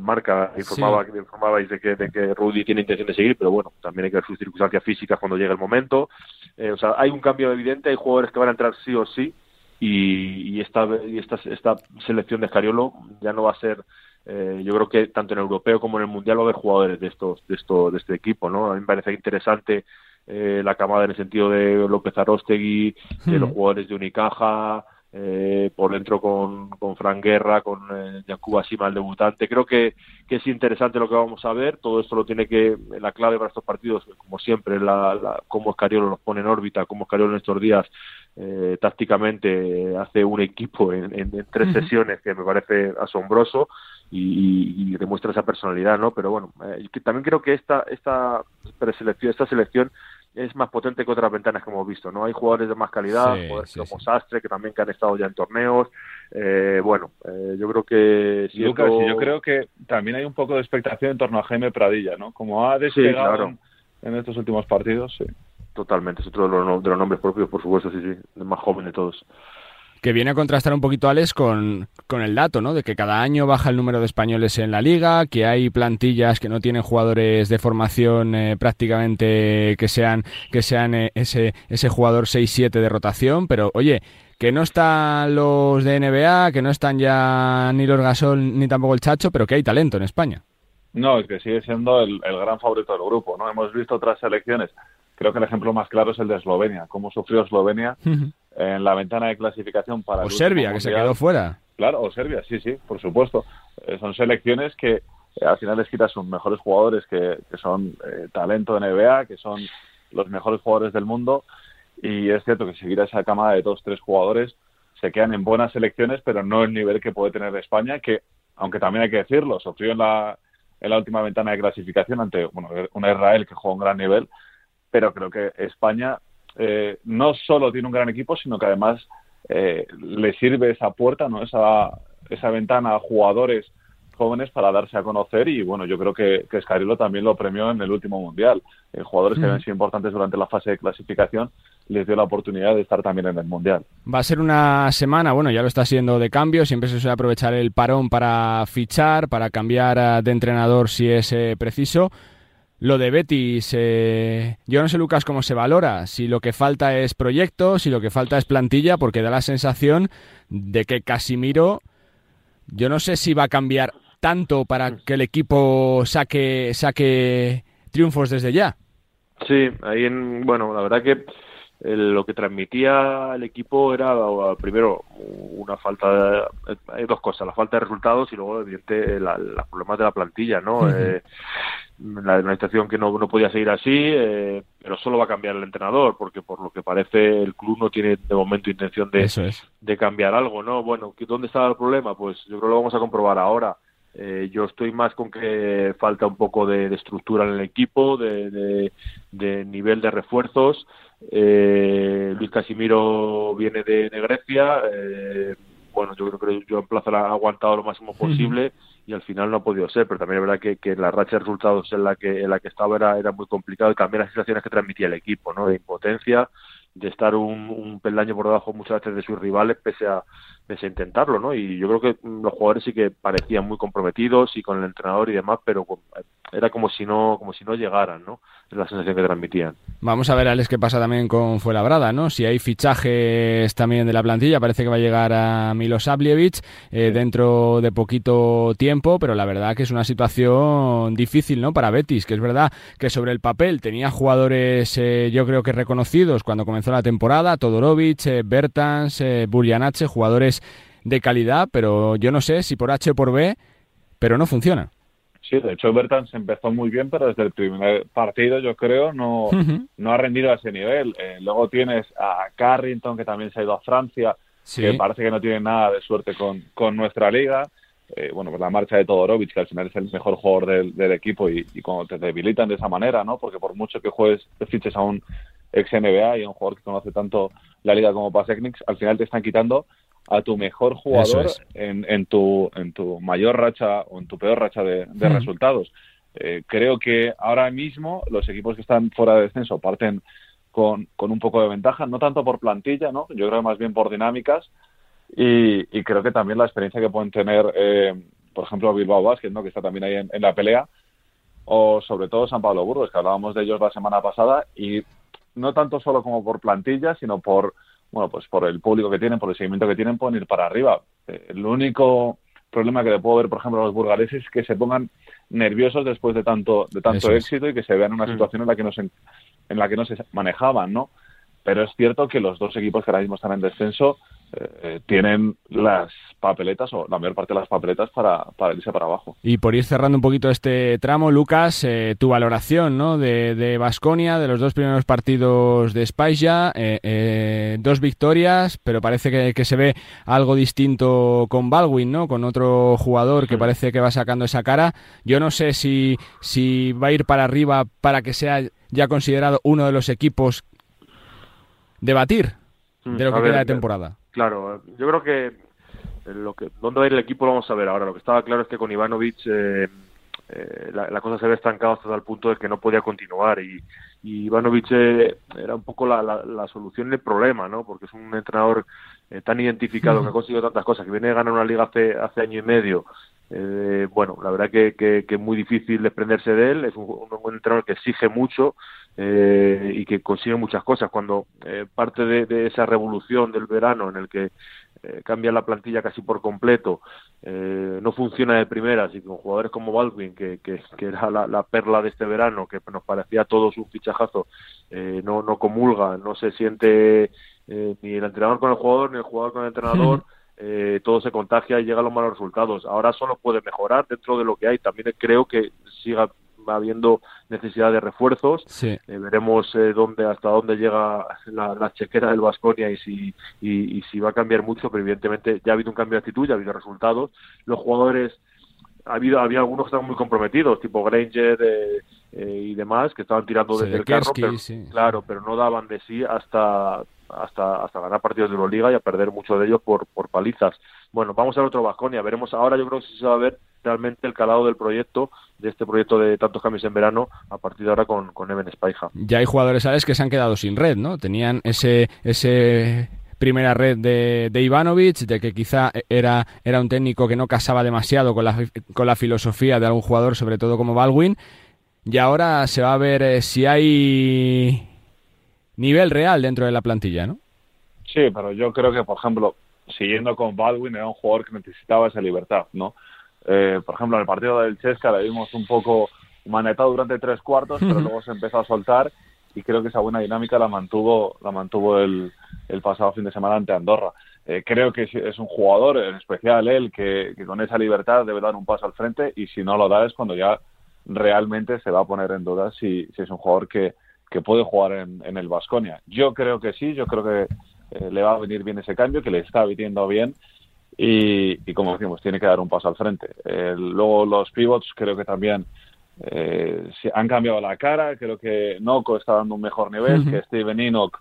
marca informaba, informabais de que, de que Rudy tiene intención de seguir, pero bueno, también hay que ver sus circunstancias físicas cuando llegue el momento. Eh, o sea, hay un cambio evidente, hay jugadores que van a entrar sí o sí, y, y esta, y esta, esta selección de Escariolo ya no va a ser eh, yo creo que tanto en el europeo como en el mundial va a haber jugadores de estos de esto de este equipo no a mí me parece interesante eh, la camada en el sentido de López Arostegui de los jugadores de Unicaja eh, por dentro con, con Fran Guerra, con eh, Yacuba Sima, el debutante. Creo que, que, es interesante lo que vamos a ver. Todo esto lo tiene que, la clave para estos partidos, como siempre, la, la, cómo Escariolo los pone en órbita, cómo Escariolo en estos días eh, tácticamente hace un equipo en, en, tres sesiones que me parece asombroso y, y, demuestra esa personalidad, ¿no? Pero bueno, eh, también creo que esta, esta preselección, esta selección es más potente que otras ventanas que hemos visto, ¿no? Hay jugadores de más calidad, jugadores como Sastre, que también que han estado ya en torneos. Eh, bueno, eh, yo creo que... Lucas, yo creo que también hay un poco de expectación en torno a Jaime Pradilla, ¿no? Como ha despegado en, estos últimos partidos, sí. Totalmente, es otro de los, de los nombres propios, por supuesto, sí, sí, el más joven de todos que viene a contrastar un poquito, Alex, con, con, el dato, ¿no? De que cada año baja el número de españoles en la liga, que hay plantillas que no tienen jugadores de formación eh, prácticamente que sean, que sean eh, ese, ese jugador 6-7 de rotación, pero oye, que no están los de NBA, que no están ya ni los Gasol ni tampoco el Chacho, pero que hay talento en España. No, es que sigue siendo el, el gran favorito del grupo, ¿no? Hemos visto otras selecciones. Creo que el ejemplo más claro es el de Eslovenia, cómo sufrió Eslovenia en la ventana de clasificación para... O Serbia, que se quedó fuera. Claro, o Serbia, sí, sí, por supuesto. Eh, son selecciones que eh, al final les quitas sus mejores jugadores que, que son eh, talento de NBA, que son los mejores jugadores del mundo. Y es cierto que seguir a esa camada de dos, tres jugadores se quedan en buenas selecciones, pero no el nivel que puede tener España, que, aunque también hay que decirlo, sufrió en la, en la última ventana de clasificación ante bueno, una Israel que juega un gran nivel, pero creo que España eh, no solo tiene un gran equipo, sino que además eh, le sirve esa puerta, no esa, esa ventana a jugadores jóvenes para darse a conocer y bueno, yo creo que, que también lo premió en el último mundial. Eh, jugadores que habían sido importantes durante la fase de clasificación les dio la oportunidad de estar también en el mundial. Va a ser una semana, bueno, ya lo está siendo de cambio, siempre se suele aprovechar el parón para fichar, para cambiar de entrenador si es preciso. Lo de Betis, eh, yo no sé, Lucas, cómo se valora. Si lo que falta es proyecto, si lo que falta es plantilla, porque da la sensación de que Casimiro, yo no sé si va a cambiar tanto para que el equipo saque, saque triunfos desde ya. Sí, ahí en, bueno, la verdad que lo que transmitía el equipo era primero una falta de, hay dos cosas la falta de resultados y luego evidente los problemas de la plantilla no eh, la, una situación que no, no podía seguir así eh, pero solo va a cambiar el entrenador porque por lo que parece el club no tiene de momento intención de, de cambiar algo no bueno dónde está el problema pues yo creo que lo vamos a comprobar ahora. Eh, yo estoy más con que falta un poco de, estructura en el equipo, de, de, nivel de refuerzos. Eh, Luis Casimiro viene de, Grecia. Eh, bueno, yo creo que yo en Plaza ha aguantado lo máximo posible y al final no ha podido ser, pero también es verdad que, que la racha de resultados en la que en la que estaba era, era muy complicado y también las sensaciones que transmitía el equipo, ¿no? De impotencia, de estar un, un peldaño por debajo muchas veces de sus rivales, pese a, pese a intentarlo, ¿no? Y yo creo que los jugadores sí que parecían muy comprometidos y con el entrenador y demás, pero era como si no, como si no llegaran, ¿no? Es la sensación que transmitían. Vamos a ver, Alex, qué pasa también con Fuenlabrada, ¿no? Si hay fichajes también de la plantilla, parece que va a llegar a Milosavljevic eh, dentro de poquito tiempo, pero la verdad que es una situación difícil, ¿no? Para Betis, que es verdad que sobre el papel tenía jugadores, eh, yo creo que reconocidos cuando comenzó la temporada, Todorovic, eh, Bertans, eh, jugadores de calidad, pero yo no sé si por H o por B, pero no funciona. Sí, de hecho Bertans empezó muy bien, pero desde el primer partido yo creo no, no ha rendido a ese nivel. Eh, luego tienes a Carrington, que también se ha ido a Francia, que parece que no tiene nada de suerte con, con nuestra liga. Eh, bueno, pues la marcha de Todorovic, que al final es el mejor jugador del, del equipo y, y, cuando te debilitan de esa manera, ¿no? Porque por mucho que juegues, te fiches a un ex NBA y a un jugador que conoce tanto la liga como Technics, al final te están quitando a tu mejor jugador en, en, tu, en tu mayor racha o en tu peor racha de, resultados. Eh, creo que ahora mismo los equipos que están fuera de descenso parten con, con, un poco de ventaja, no tanto por plantilla, ¿no? yo creo más bien por dinámicas y, y creo que también la experiencia que pueden tener, eh, por ejemplo, Bilbao Basket, ¿no? que está también ahí en, en, la pelea, o sobre todo San Pablo Burgos, que hablábamos de ellos la semana pasada, y no tanto solo como por plantilla, sino por bueno, pues por el público que tienen, por el seguimiento que tienen, pueden ir para arriba. Eh, el único problema que le puedo ver, por ejemplo, a los burgaleses es que se pongan nerviosos después de tanto de tanto éxito y que se vean en una mm. situación en la que no se, en la que no se manejaban, ¿no? Pero es cierto que los dos equipos que ahora mismo están en descenso eh, tienen las papeletas o la mayor parte de las papeletas para, para irse para abajo. Y por ir cerrando un poquito este tramo, Lucas, eh, tu valoración ¿no? de Basconia, de, los dos primeros partidos de Spaiya, eh, dos victorias, pero parece que, se ve algo distinto con Baldwin, ¿no? con otro jugador que parece que va sacando esa cara. Yo no sé si, si va a ir para arriba para que sea ya considerado uno de los equipos de batir mm, de lo que queda de temporada. Claro, yo creo que lo que dónde va a ir el equipo lo vamos a ver ahora. Lo que estaba claro es que con Ivanovic eh, eh, la, cosa se ve estancada hasta el punto de que no podía continuar y, Ivanovic eh, era un poco la, la, solución del problema, ¿no? Porque es un entrenador tan identificado que ha conseguido tantas cosas, que viene a ganar una liga hace, hace año y medio. Bueno, la verdad que, que, es muy difícil desprenderse de él. Es un, un entrenador que exige mucho eh, y que consigue muchas cosas. Cuando eh, parte de, esa revolución del verano en el que eh, cambia la plantilla casi por completo, eh, no funciona de primeras y con jugadores como Baldwin, que, que, era la, perla de este verano, que nos parecía a todos un fichajazo, no, no comulga, no se siente ni el entrenador con el jugador, ni el jugador con el entrenador. [LAUGHS] todo se contagia y llega a los malos resultados. Ahora solo puede mejorar dentro de lo que hay. También creo que siga habiendo necesidad de refuerzos. Eh, veremos eh, dónde, hasta dónde llega la, chequera del Vasconia y si, y, si va a cambiar mucho, pero evidentemente ya ha habido un cambio de actitud, ya ha habido resultados. Los jugadores, ha habido, había algunos que estaban muy comprometidos, tipo Granger eh, y demás, que estaban tirando desde el carro, claro, pero no daban de sí hasta hasta hasta ganar partidos de Euroliga y a perder muchos de ellos por, por palizas. Bueno, vamos al otro Vasconia, veremos ahora, yo creo que se va a ver realmente el calado del proyecto, de este proyecto de tantos cambios en verano, a partir de ahora con, con Evan Spaija. Ya hay jugadores, ¿sabes?, que se han quedado sin red, ¿no? Tenían ese, ese primera red de, de Ivanovic, de que quizá era, era un técnico que no casaba demasiado con la, con la filosofía de algún jugador, sobre todo como Baldwin, y ahora se va a ver eh, si hay nivel real dentro de la plantilla, ¿no? Sí, pero yo creo que, por ejemplo, siguiendo con Baldwin, era un jugador que necesitaba esa libertad, ¿no? Eh, por ejemplo, en el partido del Chesca le vimos un poco manetado durante tres cuartos, pero [LAUGHS] luego se empezó a soltar y creo que esa buena dinámica la mantuvo, la mantuvo el, el pasado fin de semana ante Andorra. Eh, creo que es un jugador, en especial él, que, con esa libertad debe dar un paso al frente y si no lo da es cuando ya realmente se va a poner en duda si, si es un jugador que, que puede jugar en, en el Vasconia. Yo creo que sí, yo creo que eh, le va a venir bien ese cambio, que le está viniendo bien y, como decimos, tiene que dar un paso al frente. luego los pivots creo que también eh, han cambiado la cara, creo que Noco está dando un mejor nivel, que Steven Enoch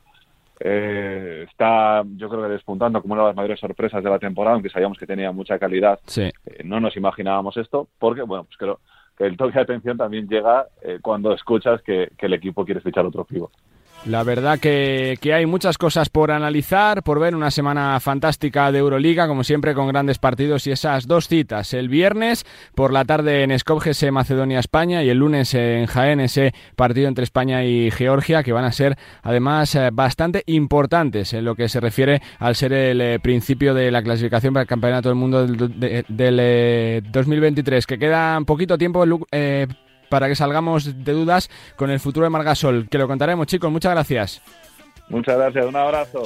eh, está, yo creo que despuntando como una de las mayores sorpresas de la temporada, aunque sabíamos que tenía mucha calidad. Eh, no nos imaginábamos esto, porque, bueno, pues creo que el toque de atención también llega cuando escuchas que, que el equipo quiere fichar otro pivot. La verdad que, que, hay muchas cosas por analizar, por ver una semana fantástica de Euroliga, como siempre con grandes partidos y esas dos citas. El viernes por la tarde en Skopje, Macedonia-España y el lunes en Jaén ese partido entre España y Georgia que van a ser además eh, bastante importantes en lo que se refiere al ser el eh, principio de la clasificación para el Campeonato del Mundo del, del 2023, eh, que queda poquito tiempo para que salgamos de dudas con el futuro de Margasol, que lo contaremos chicos, muchas gracias. Muchas gracias, un abrazo.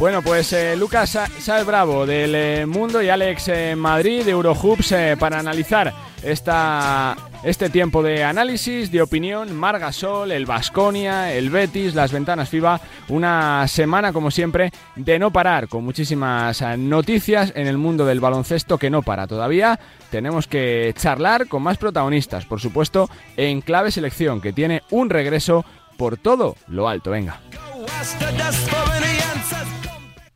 Bueno, pues eh, Lucas Sáez Bravo del eh, Mundo y Alex eh, Madrid de Eurohoops para analizar esta, este tiempo de análisis, de opinión, Margasol, el Vasconia, el Betis, las ventanas FIBA, una semana como siempre de no parar, con muchísimas noticias en el mundo del baloncesto que no para todavía. Tenemos que charlar con más protagonistas, por supuesto, en clave selección, que tiene un regreso por todo lo alto. Venga.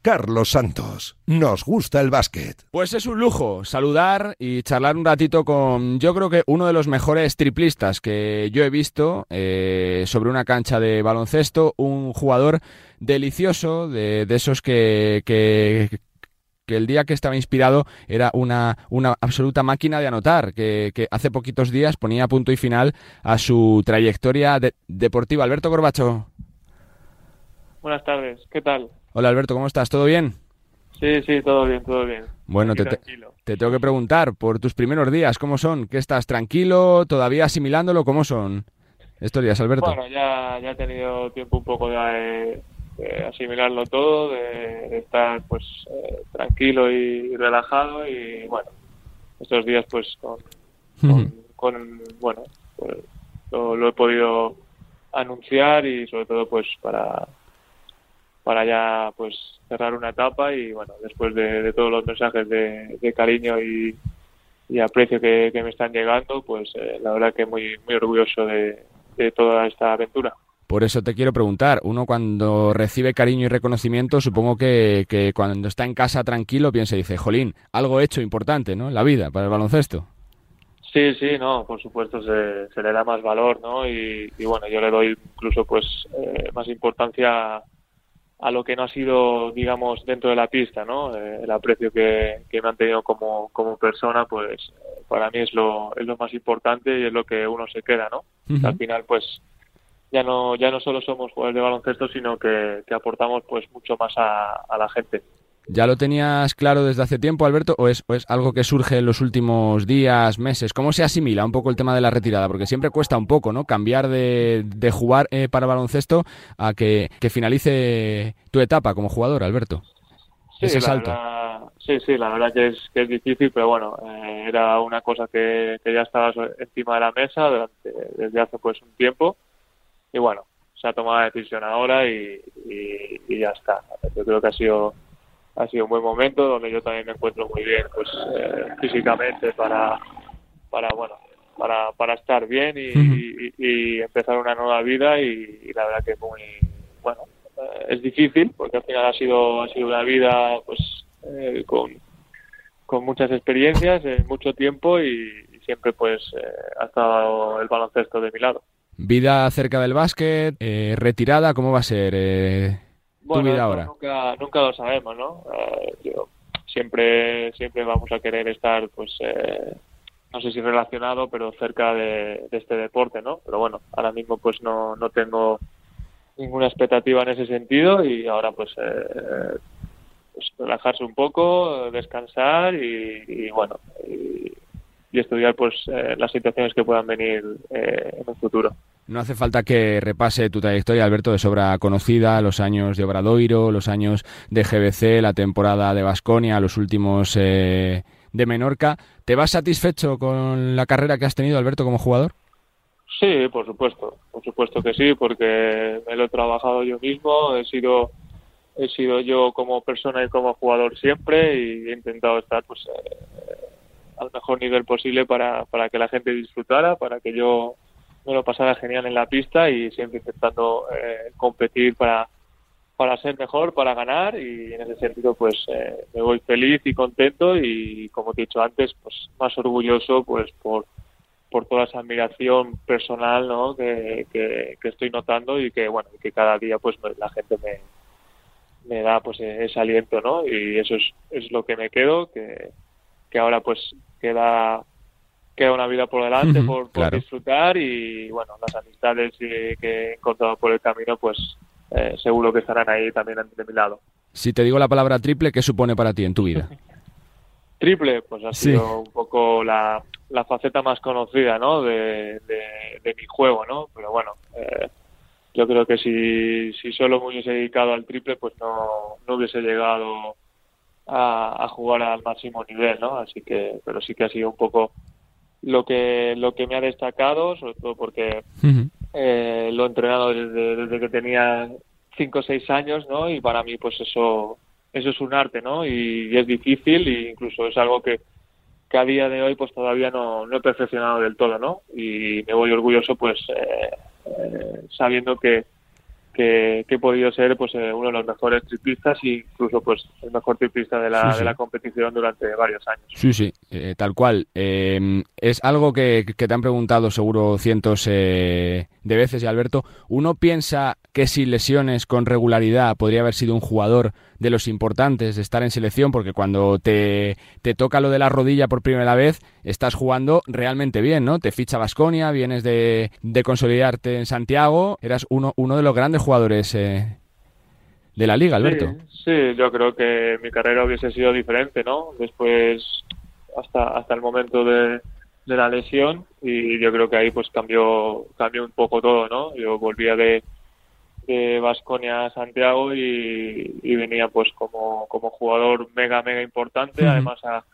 Carlos Santos. Nos gusta el básquet. Pues es un lujo saludar y charlar un ratito con yo creo que uno de los mejores triplistas que yo he visto eh, sobre una cancha de baloncesto, un jugador delicioso, de, esos que, que, el día que estaba inspirado era una, una absoluta máquina de anotar, que, hace poquitos días ponía punto y final a su trayectoria deportiva. Alberto Corbacho. Buenas tardes, ¿qué tal? Hola Alberto, ¿cómo estás? ¿Todo bien? Sí, sí, todo bien, todo bien. Bueno, te, te, tengo que preguntar por tus primeros días, ¿cómo son? ¿Qué estás tranquilo? ¿Todavía asimilándolo? ¿Cómo son estos días, Alberto? Bueno, ya, ya he tenido tiempo un poco de, asimilarlo todo, de, estar pues eh, tranquilo y relajado y bueno, estos días pues con, con, bueno, pues, lo he podido anunciar y sobre todo pues para para ya pues cerrar una etapa y bueno después de, todos los mensajes de, cariño y, aprecio que, me están llegando pues eh, la verdad que muy muy orgulloso de, toda esta aventura por eso te quiero preguntar, uno cuando recibe cariño y reconocimiento, supongo que, que cuando está en casa tranquilo piensa y dice, jolín, algo hecho importante, ¿no? En la vida, para el baloncesto. Sí, sí, no, por supuesto se, se le da más valor, ¿no? Y, bueno, yo le doy incluso pues eh, más importancia a lo que no ha sido, digamos, dentro de la pista, ¿no? Eh, el aprecio que, me han tenido como, como persona, pues para mí es lo, es lo más importante y es lo que uno se queda, ¿no? Al final, pues ya no ya no solo somos jugadores de baloncesto, sino que, aportamos pues mucho más a, a la gente. ¿Ya lo tenías claro desde hace tiempo, Alberto, o es, algo que surge en los últimos días, meses? ¿Cómo se asimila un poco el tema de la retirada? Porque siempre cuesta un poco, ¿no? Cambiar de, jugar eh, para baloncesto a que, finalice tu etapa como jugador, Alberto. Sí, Ese salto. sí, sí, la verdad que es, que es difícil, pero bueno, eh, era una cosa que, ya estaba encima de la mesa desde hace pues un tiempo y bueno, se ha tomado la decisión ahora y ya está. Yo creo que ha sido ha sido un buen momento donde yo también me encuentro muy bien pues eh, físicamente para para bueno para, para estar bien y, empezar una nueva vida y, la verdad que muy bueno eh, es difícil porque al final ha sido ha sido una vida pues eh, con con muchas experiencias en mucho tiempo y, siempre pues ha estado el baloncesto de mi lado. Vida cerca del básquet retirada cómo va a ser bueno, ahora? Nunca, nunca lo sabemos, ¿no? Eh, siempre, siempre vamos a querer estar, pues, eh, no sé si relacionado, pero cerca de, este deporte, ¿no? Pero bueno, ahora mismo, pues, no, no tengo ninguna expectativa en ese sentido y ahora, pues, eh, pues relajarse un poco, descansar y, bueno, y, estudiar, pues, las situaciones que puedan venir en un futuro. No hace falta que repase tu trayectoria, Alberto, de sobra conocida, los años de Obradoiro, los años de GBC, la temporada de Basconia, los últimos eh, de Menorca. ¿Te vas satisfecho con la carrera que has tenido, Alberto, como jugador? Sí, por supuesto, por supuesto que sí, porque me lo he trabajado yo mismo, he sido he sido yo como persona y como jugador siempre y he intentado estar pues eh, al mejor nivel posible para, para que la gente disfrutara, para que yo lo pasaba genial en la pista y siempre intentando eh, competir para, para ser mejor, para ganar y en ese sentido pues eh, me voy feliz y contento y como te he dicho antes pues más orgulloso pues por por toda esa admiración personal ¿no? que, que, estoy notando y que bueno que cada día pues la gente me, me da pues ese aliento no y eso es, es lo que me quedo que, que ahora pues queda queda una vida por delante por, disfrutar y bueno las amistades que he encontrado por el camino pues eh, seguro que estarán ahí también de mi lado. Si te digo la palabra triple qué supone para ti en tu vida [LAUGHS] triple pues ha sido un poco la, la faceta más conocida ¿no? de, de, mi juego no pero bueno eh, yo creo que si, si solo me hubiese dedicado al triple pues no, no hubiese llegado a, a, jugar al máximo nivel no así que pero sí que ha sido un poco lo que lo que me ha destacado sobre todo porque eh, lo he entrenado desde, desde que tenía cinco o seis años no y para mí pues eso eso es un arte no y, es difícil e incluso es algo que, que a día de hoy pues todavía no, no he perfeccionado del todo no y me voy orgulloso pues eh, eh, sabiendo que que, he podido ser pues eh, uno de los mejores triplistas e incluso pues el mejor triplista de la, de la competición durante varios años. Sí, sí, eh, tal cual. Em, es algo que, que, te han preguntado seguro cientos eh, de veces y Alberto, uno piensa que sin lesiones con regularidad podría haber sido un jugador de los importantes de estar en selección porque cuando te, te toca lo de la rodilla por primera vez estás jugando realmente bien, ¿no? Te ficha Vasconia, vienes de, de consolidarte en Santiago, eras uno, uno de los grandes jugadores eh, de la liga, Alberto. Sí, yo creo que mi carrera hubiese sido diferente, ¿no? Después, hasta, hasta el momento de, de la lesión, y yo creo que ahí pues cambió, cambió un poco todo, ¿no? Yo volvía de, de Vasconia a Santiago y, venía pues como, como jugador mega, mega importante, además a,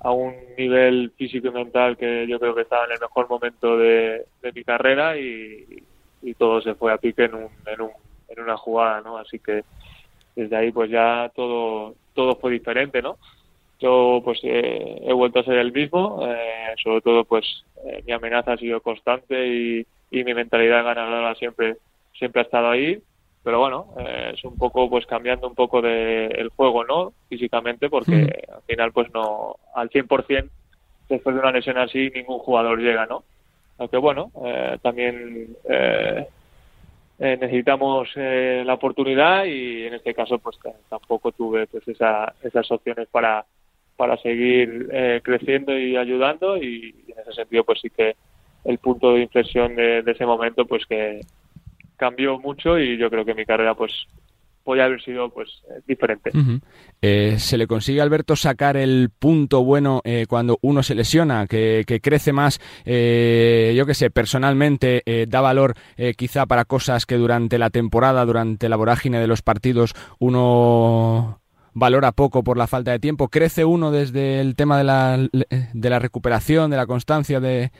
a un nivel físico y mental que yo creo que estaba en el mejor momento de, de mi carrera y, y todo se fue a pique en, un, en, un, en una jugada, ¿no? Así que desde ahí pues ya todo, todo fue diferente, ¿no? Yo pues eh, he vuelto a ser el mismo, eh, sobre todo pues eh, mi amenaza ha sido constante y, y mi mentalidad ganadora siempre, siempre ha estado ahí, pero bueno, es un poco pues cambiando un poco de el juego, ¿no? Físicamente, porque al final pues no, al 100% después de una lesión así ningún jugador llega, ¿no? Aunque bueno, eh, también eh, eh, necesitamos la oportunidad y en este caso pues tampoco tuve pues esa, esas opciones para, para seguir creciendo y ayudando y, en ese sentido pues sí que el punto de inflexión de, ese momento pues que cambió mucho y yo creo que mi carrera pues podía haber sido pues eh, diferente. Eh, ¿Se le consigue, Alberto, sacar el punto bueno eh, cuando uno se lesiona, que, crece más, yo qué sé, personalmente, da valor quizá para cosas que durante la temporada, durante la vorágine de los partidos, uno valora poco por la falta de tiempo? ¿Crece uno desde el tema de la, de la recuperación, de la constancia de,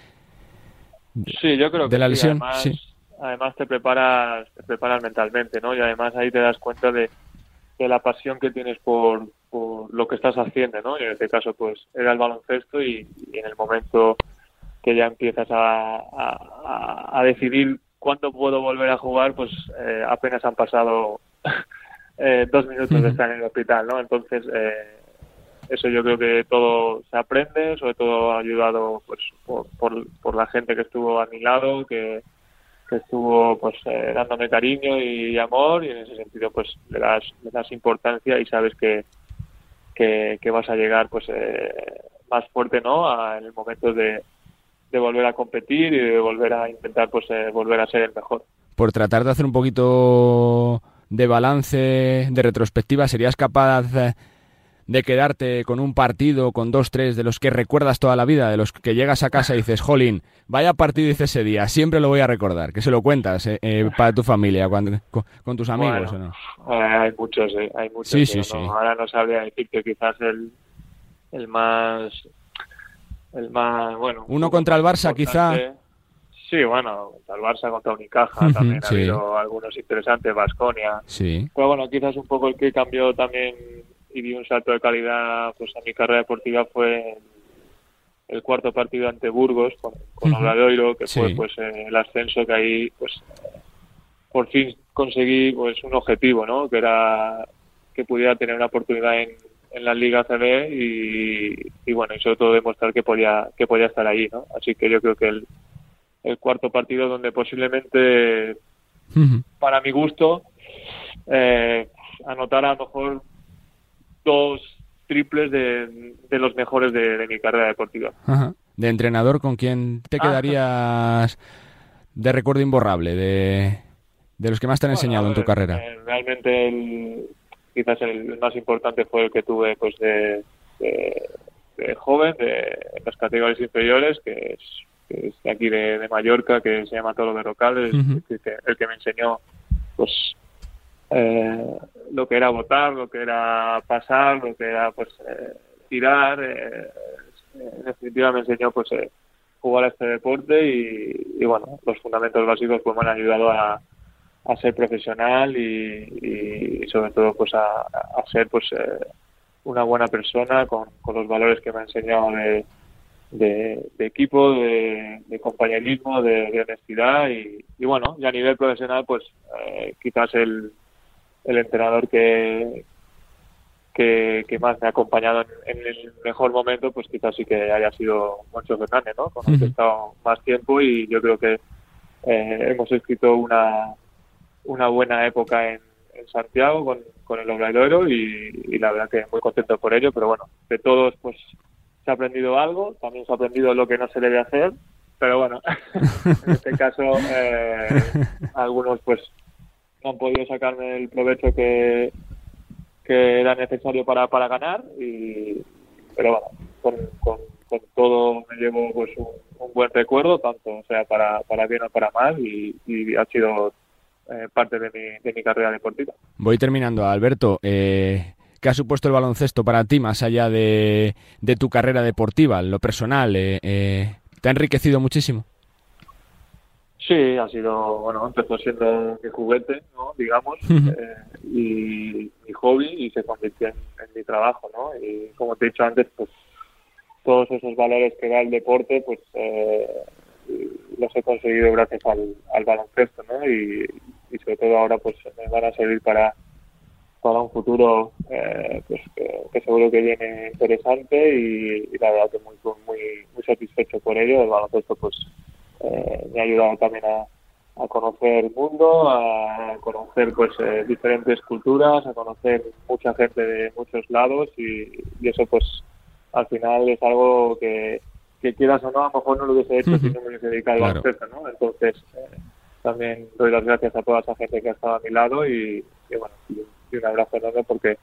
sí, yo creo de la lesión? sí además te preparas, te preparas mentalmente, ¿no? Y además ahí te das cuenta de, de la pasión que tienes por, por, lo que estás haciendo, ¿no? Y en este caso, pues, era el baloncesto y, en el momento que ya empiezas a, a, a, decidir cuándo puedo volver a jugar, pues eh, apenas han pasado eh, dos minutos de estar en el hospital, ¿no? Entonces, eh, eso yo creo que todo se aprende, sobre todo ayudado pues por, por, por la gente que estuvo a mi lado, que, que estuvo pues eh, dándome cariño y amor y en ese sentido pues le das, le das importancia y sabes que, que, vas a llegar pues eh, más fuerte no en el momento de, de, volver a competir y de volver a intentar pues eh, volver a ser el mejor. Por tratar de hacer un poquito de balance de retrospectiva serías capaz de quedarte con un partido, con dos, tres, de los que recuerdas toda la vida, de los que llegas a casa y dices, jolín, vaya partido hice ese día, siempre lo voy a recordar, que se lo cuentas eh, eh, para tu familia, cuando, con, tus amigos, ¿o no? Eh, hay muchos, hay muchos. Sí, sí, sí. Ahora no sabría decir que quizás el, el más, el más, bueno. Uno contra el Barça, quizá. Sí, bueno, el Barça, contra Unicaja, también ha habido algunos interesantes, Vasconia. Sí. Pero bueno, quizás un poco el que cambió también y di un salto de calidad pues a mi carrera deportiva fue el cuarto partido ante Burgos con, con Obradoiro, que fue pues eh, el ascenso que ahí pues por fin conseguí pues un objetivo, ¿no? Que era que pudiera tener una oportunidad en, en la Liga CB y, bueno, y sobre todo demostrar que podía, que podía estar ahí, ¿no? Así que yo creo que el, el cuarto partido donde posiblemente, para mi gusto, eh, anotar a lo mejor dos triples de, de los mejores de, mi carrera deportiva. De entrenador, ¿con quién te ah. quedarías de recuerdo imborrable, de, de los que más te han enseñado en tu carrera? Eh, realmente el, quizás el más importante fue el que tuve pues de, de, joven, de, las categorías inferiores, que es, de aquí de, Mallorca, que se llama Tolo de Rocales, el, que me enseñó pues eh, lo que era votar, lo que era pasar, lo que era pues eh, tirar. Eh, en definitiva me enseñó pues jugar a este deporte y, bueno, los fundamentos básicos pues me han ayudado a, a ser profesional y, sobre todo pues a, ser pues una buena persona con, con, los valores que me ha enseñado de, de, equipo, de, compañerismo, de, honestidad y, y, bueno, y a nivel profesional pues quizás el, el entrenador que, que, más me ha acompañado en, el mejor momento, pues quizás sí que haya sido Moncho Fernández, ¿no? Con el que he estado más tiempo y yo creo que eh, hemos escrito una, una buena época en, Santiago con, con el Obradoiro y, y, la verdad que muy contento por ello, pero bueno, de todos pues se ha aprendido algo, también se ha aprendido lo que no se debe hacer, pero bueno, [LAUGHS] en este caso eh, [LAUGHS] algunos pues no han podido sacarme el provecho que, que era necesario para, para ganar y pero bueno con, con, todo me llevo pues un, buen recuerdo tanto o sea para, para bien o para mal y, ha sido eh, parte de mi, de mi carrera deportiva. Voy terminando Alberto eh... ¿Qué ha supuesto el baloncesto para ti, más allá de, de tu carrera deportiva, lo personal? Eh, eh, ¿Te ha enriquecido muchísimo? Sí, ha sido, bueno, empezó siendo mi juguete, ¿no? digamos, eh, y mi hobby y se convirtió en, mi trabajo, ¿no? Y como te he dicho antes, pues todos esos valores que da el deporte, pues eh, los he conseguido gracias al, al baloncesto, ¿no? Y, sobre todo ahora, pues me van a servir para para un futuro eh, pues que, seguro que viene interesante y, y la verdad que muy muy muy satisfecho por ello. El baloncesto pues eh, me ha ayudado también a, conocer el mundo, a conocer pues eh, diferentes culturas, a conocer mucha gente de muchos lados y, eso pues al final es algo que, que, quieras o no, a lo mejor no lo hubiese hecho si no me hubiese dedicado a la ¿no? Entonces eh, también doy las gracias a toda esa gente que ha estado a mi lado y, bueno, y un abrazo enorme porque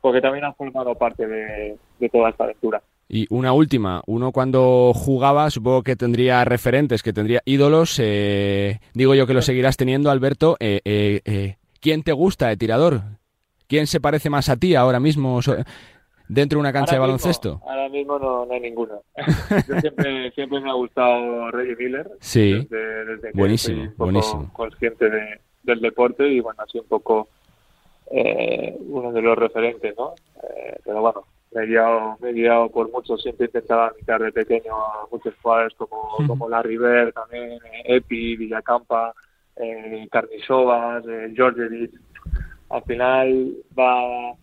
porque también han formado parte de toda esta aventura. Y una última, uno cuando jugaba, supongo que tendría referentes, que tendría ídolos. Eh, digo yo que lo seguirás teniendo, Alberto. Eh, eh, ¿Quién te gusta de tirador? ¿Quién se parece más a ti ahora mismo dentro de una cancha de baloncesto? ahora mismo no, hay ninguno. [LAUGHS] yo siempre, siempre me ha gustado Reggie Miller. Sí, desde, que buenísimo, un buenísimo. consciente de, del deporte y bueno, así un poco uno de los referentes, ¿no? pero bueno, me he guiado, me he guiado por muchos, siempre intentaba imitar de pequeño a muchos jugadores como, como la River, también eh, Epi, Villacampa, eh, Carnisovas, eh, Al final va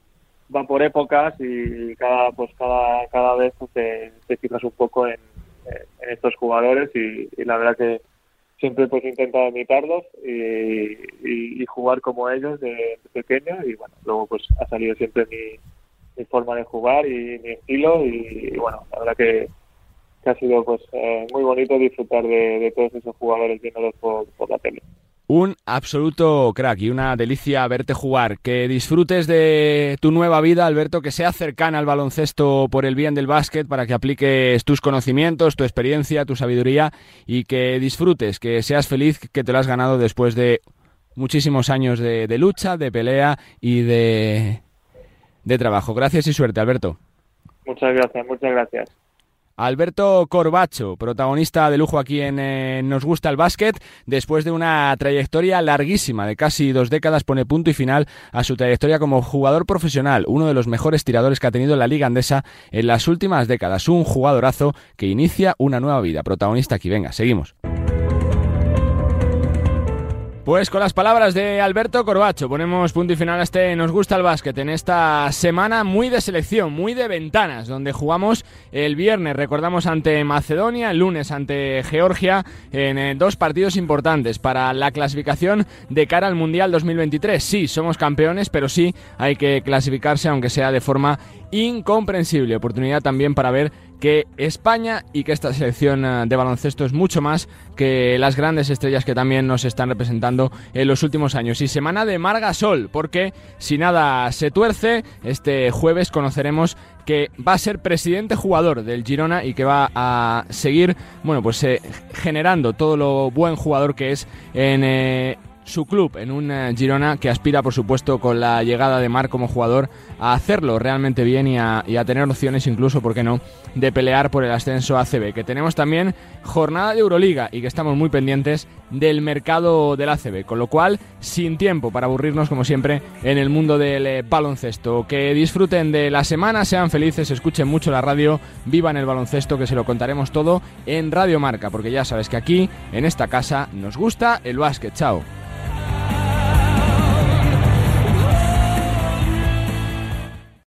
va por épocas y cada pues cada cada vez pues, te, te fijas un poco en, en estos jugadores y, la verdad que siempre pues he intentado imitarlos y, y, jugar como ellos de, de, pequeño y bueno luego pues ha salido siempre mi mi forma de jugar y mi estilo y, bueno, la verdad que, ha sido pues eh, muy bonito disfrutar de, todos esos jugadores viéndolos por, por la tele. Un absoluto crack y una delicia verte jugar. Que disfrutes de tu nueva vida, Alberto, que sea cercana al baloncesto por el bien del básquet, para que apliques tus conocimientos, tu experiencia, tu sabiduría y que disfrutes, que seas feliz, que te lo has ganado después de muchísimos años de lucha, de pelea y de, de trabajo. Gracias y suerte, Alberto. Muchas gracias, muchas gracias. Alberto Corbacho, protagonista de lujo aquí en eh, Nos gusta el básquet, después de una trayectoria larguísima de casi dos décadas, pone punto y final a su trayectoria como jugador profesional, uno de los mejores tiradores que ha tenido la Liga Andesa en las últimas décadas, un jugadorazo que inicia una nueva vida. Protagonista aquí, venga, seguimos. Pues con las palabras de Alberto Corbacho ponemos punto y final a este Nos gusta el básquet en esta semana muy de selección, muy de ventanas, donde jugamos el viernes, recordamos ante Macedonia, el lunes ante Georgia, en eh, dos partidos importantes para la clasificación de cara al Mundial 2023. Sí, somos campeones, pero sí hay que clasificarse, aunque sea de forma incomprensible. Oportunidad también para ver que España y que esta selección eh, de baloncesto es mucho más que las grandes estrellas que también nos están representando en los últimos años. Y semana de Marga Sol, porque si nada se tuerce, este jueves conoceremos que va a ser presidente jugador del Girona y que va a seguir, bueno, pues eh, generando todo lo buen jugador que es en eh, su club en un eh, Girona que aspira, por supuesto, con la llegada de Mar como jugador a hacerlo realmente bien y a, tener opciones, incluso, ¿por qué no?, de pelear por el ascenso a ACB. Que tenemos también jornada de Euroliga y que estamos muy pendientes del mercado del ACB. Con lo cual, sin tiempo para aburrirnos, como siempre, en el mundo del eh, baloncesto. Que disfruten de la semana, sean felices, escuchen mucho la radio, vivan el baloncesto, que se lo contaremos todo en Radio Marca, porque ya sabes que aquí, en esta casa, nos gusta el básquet. Chao.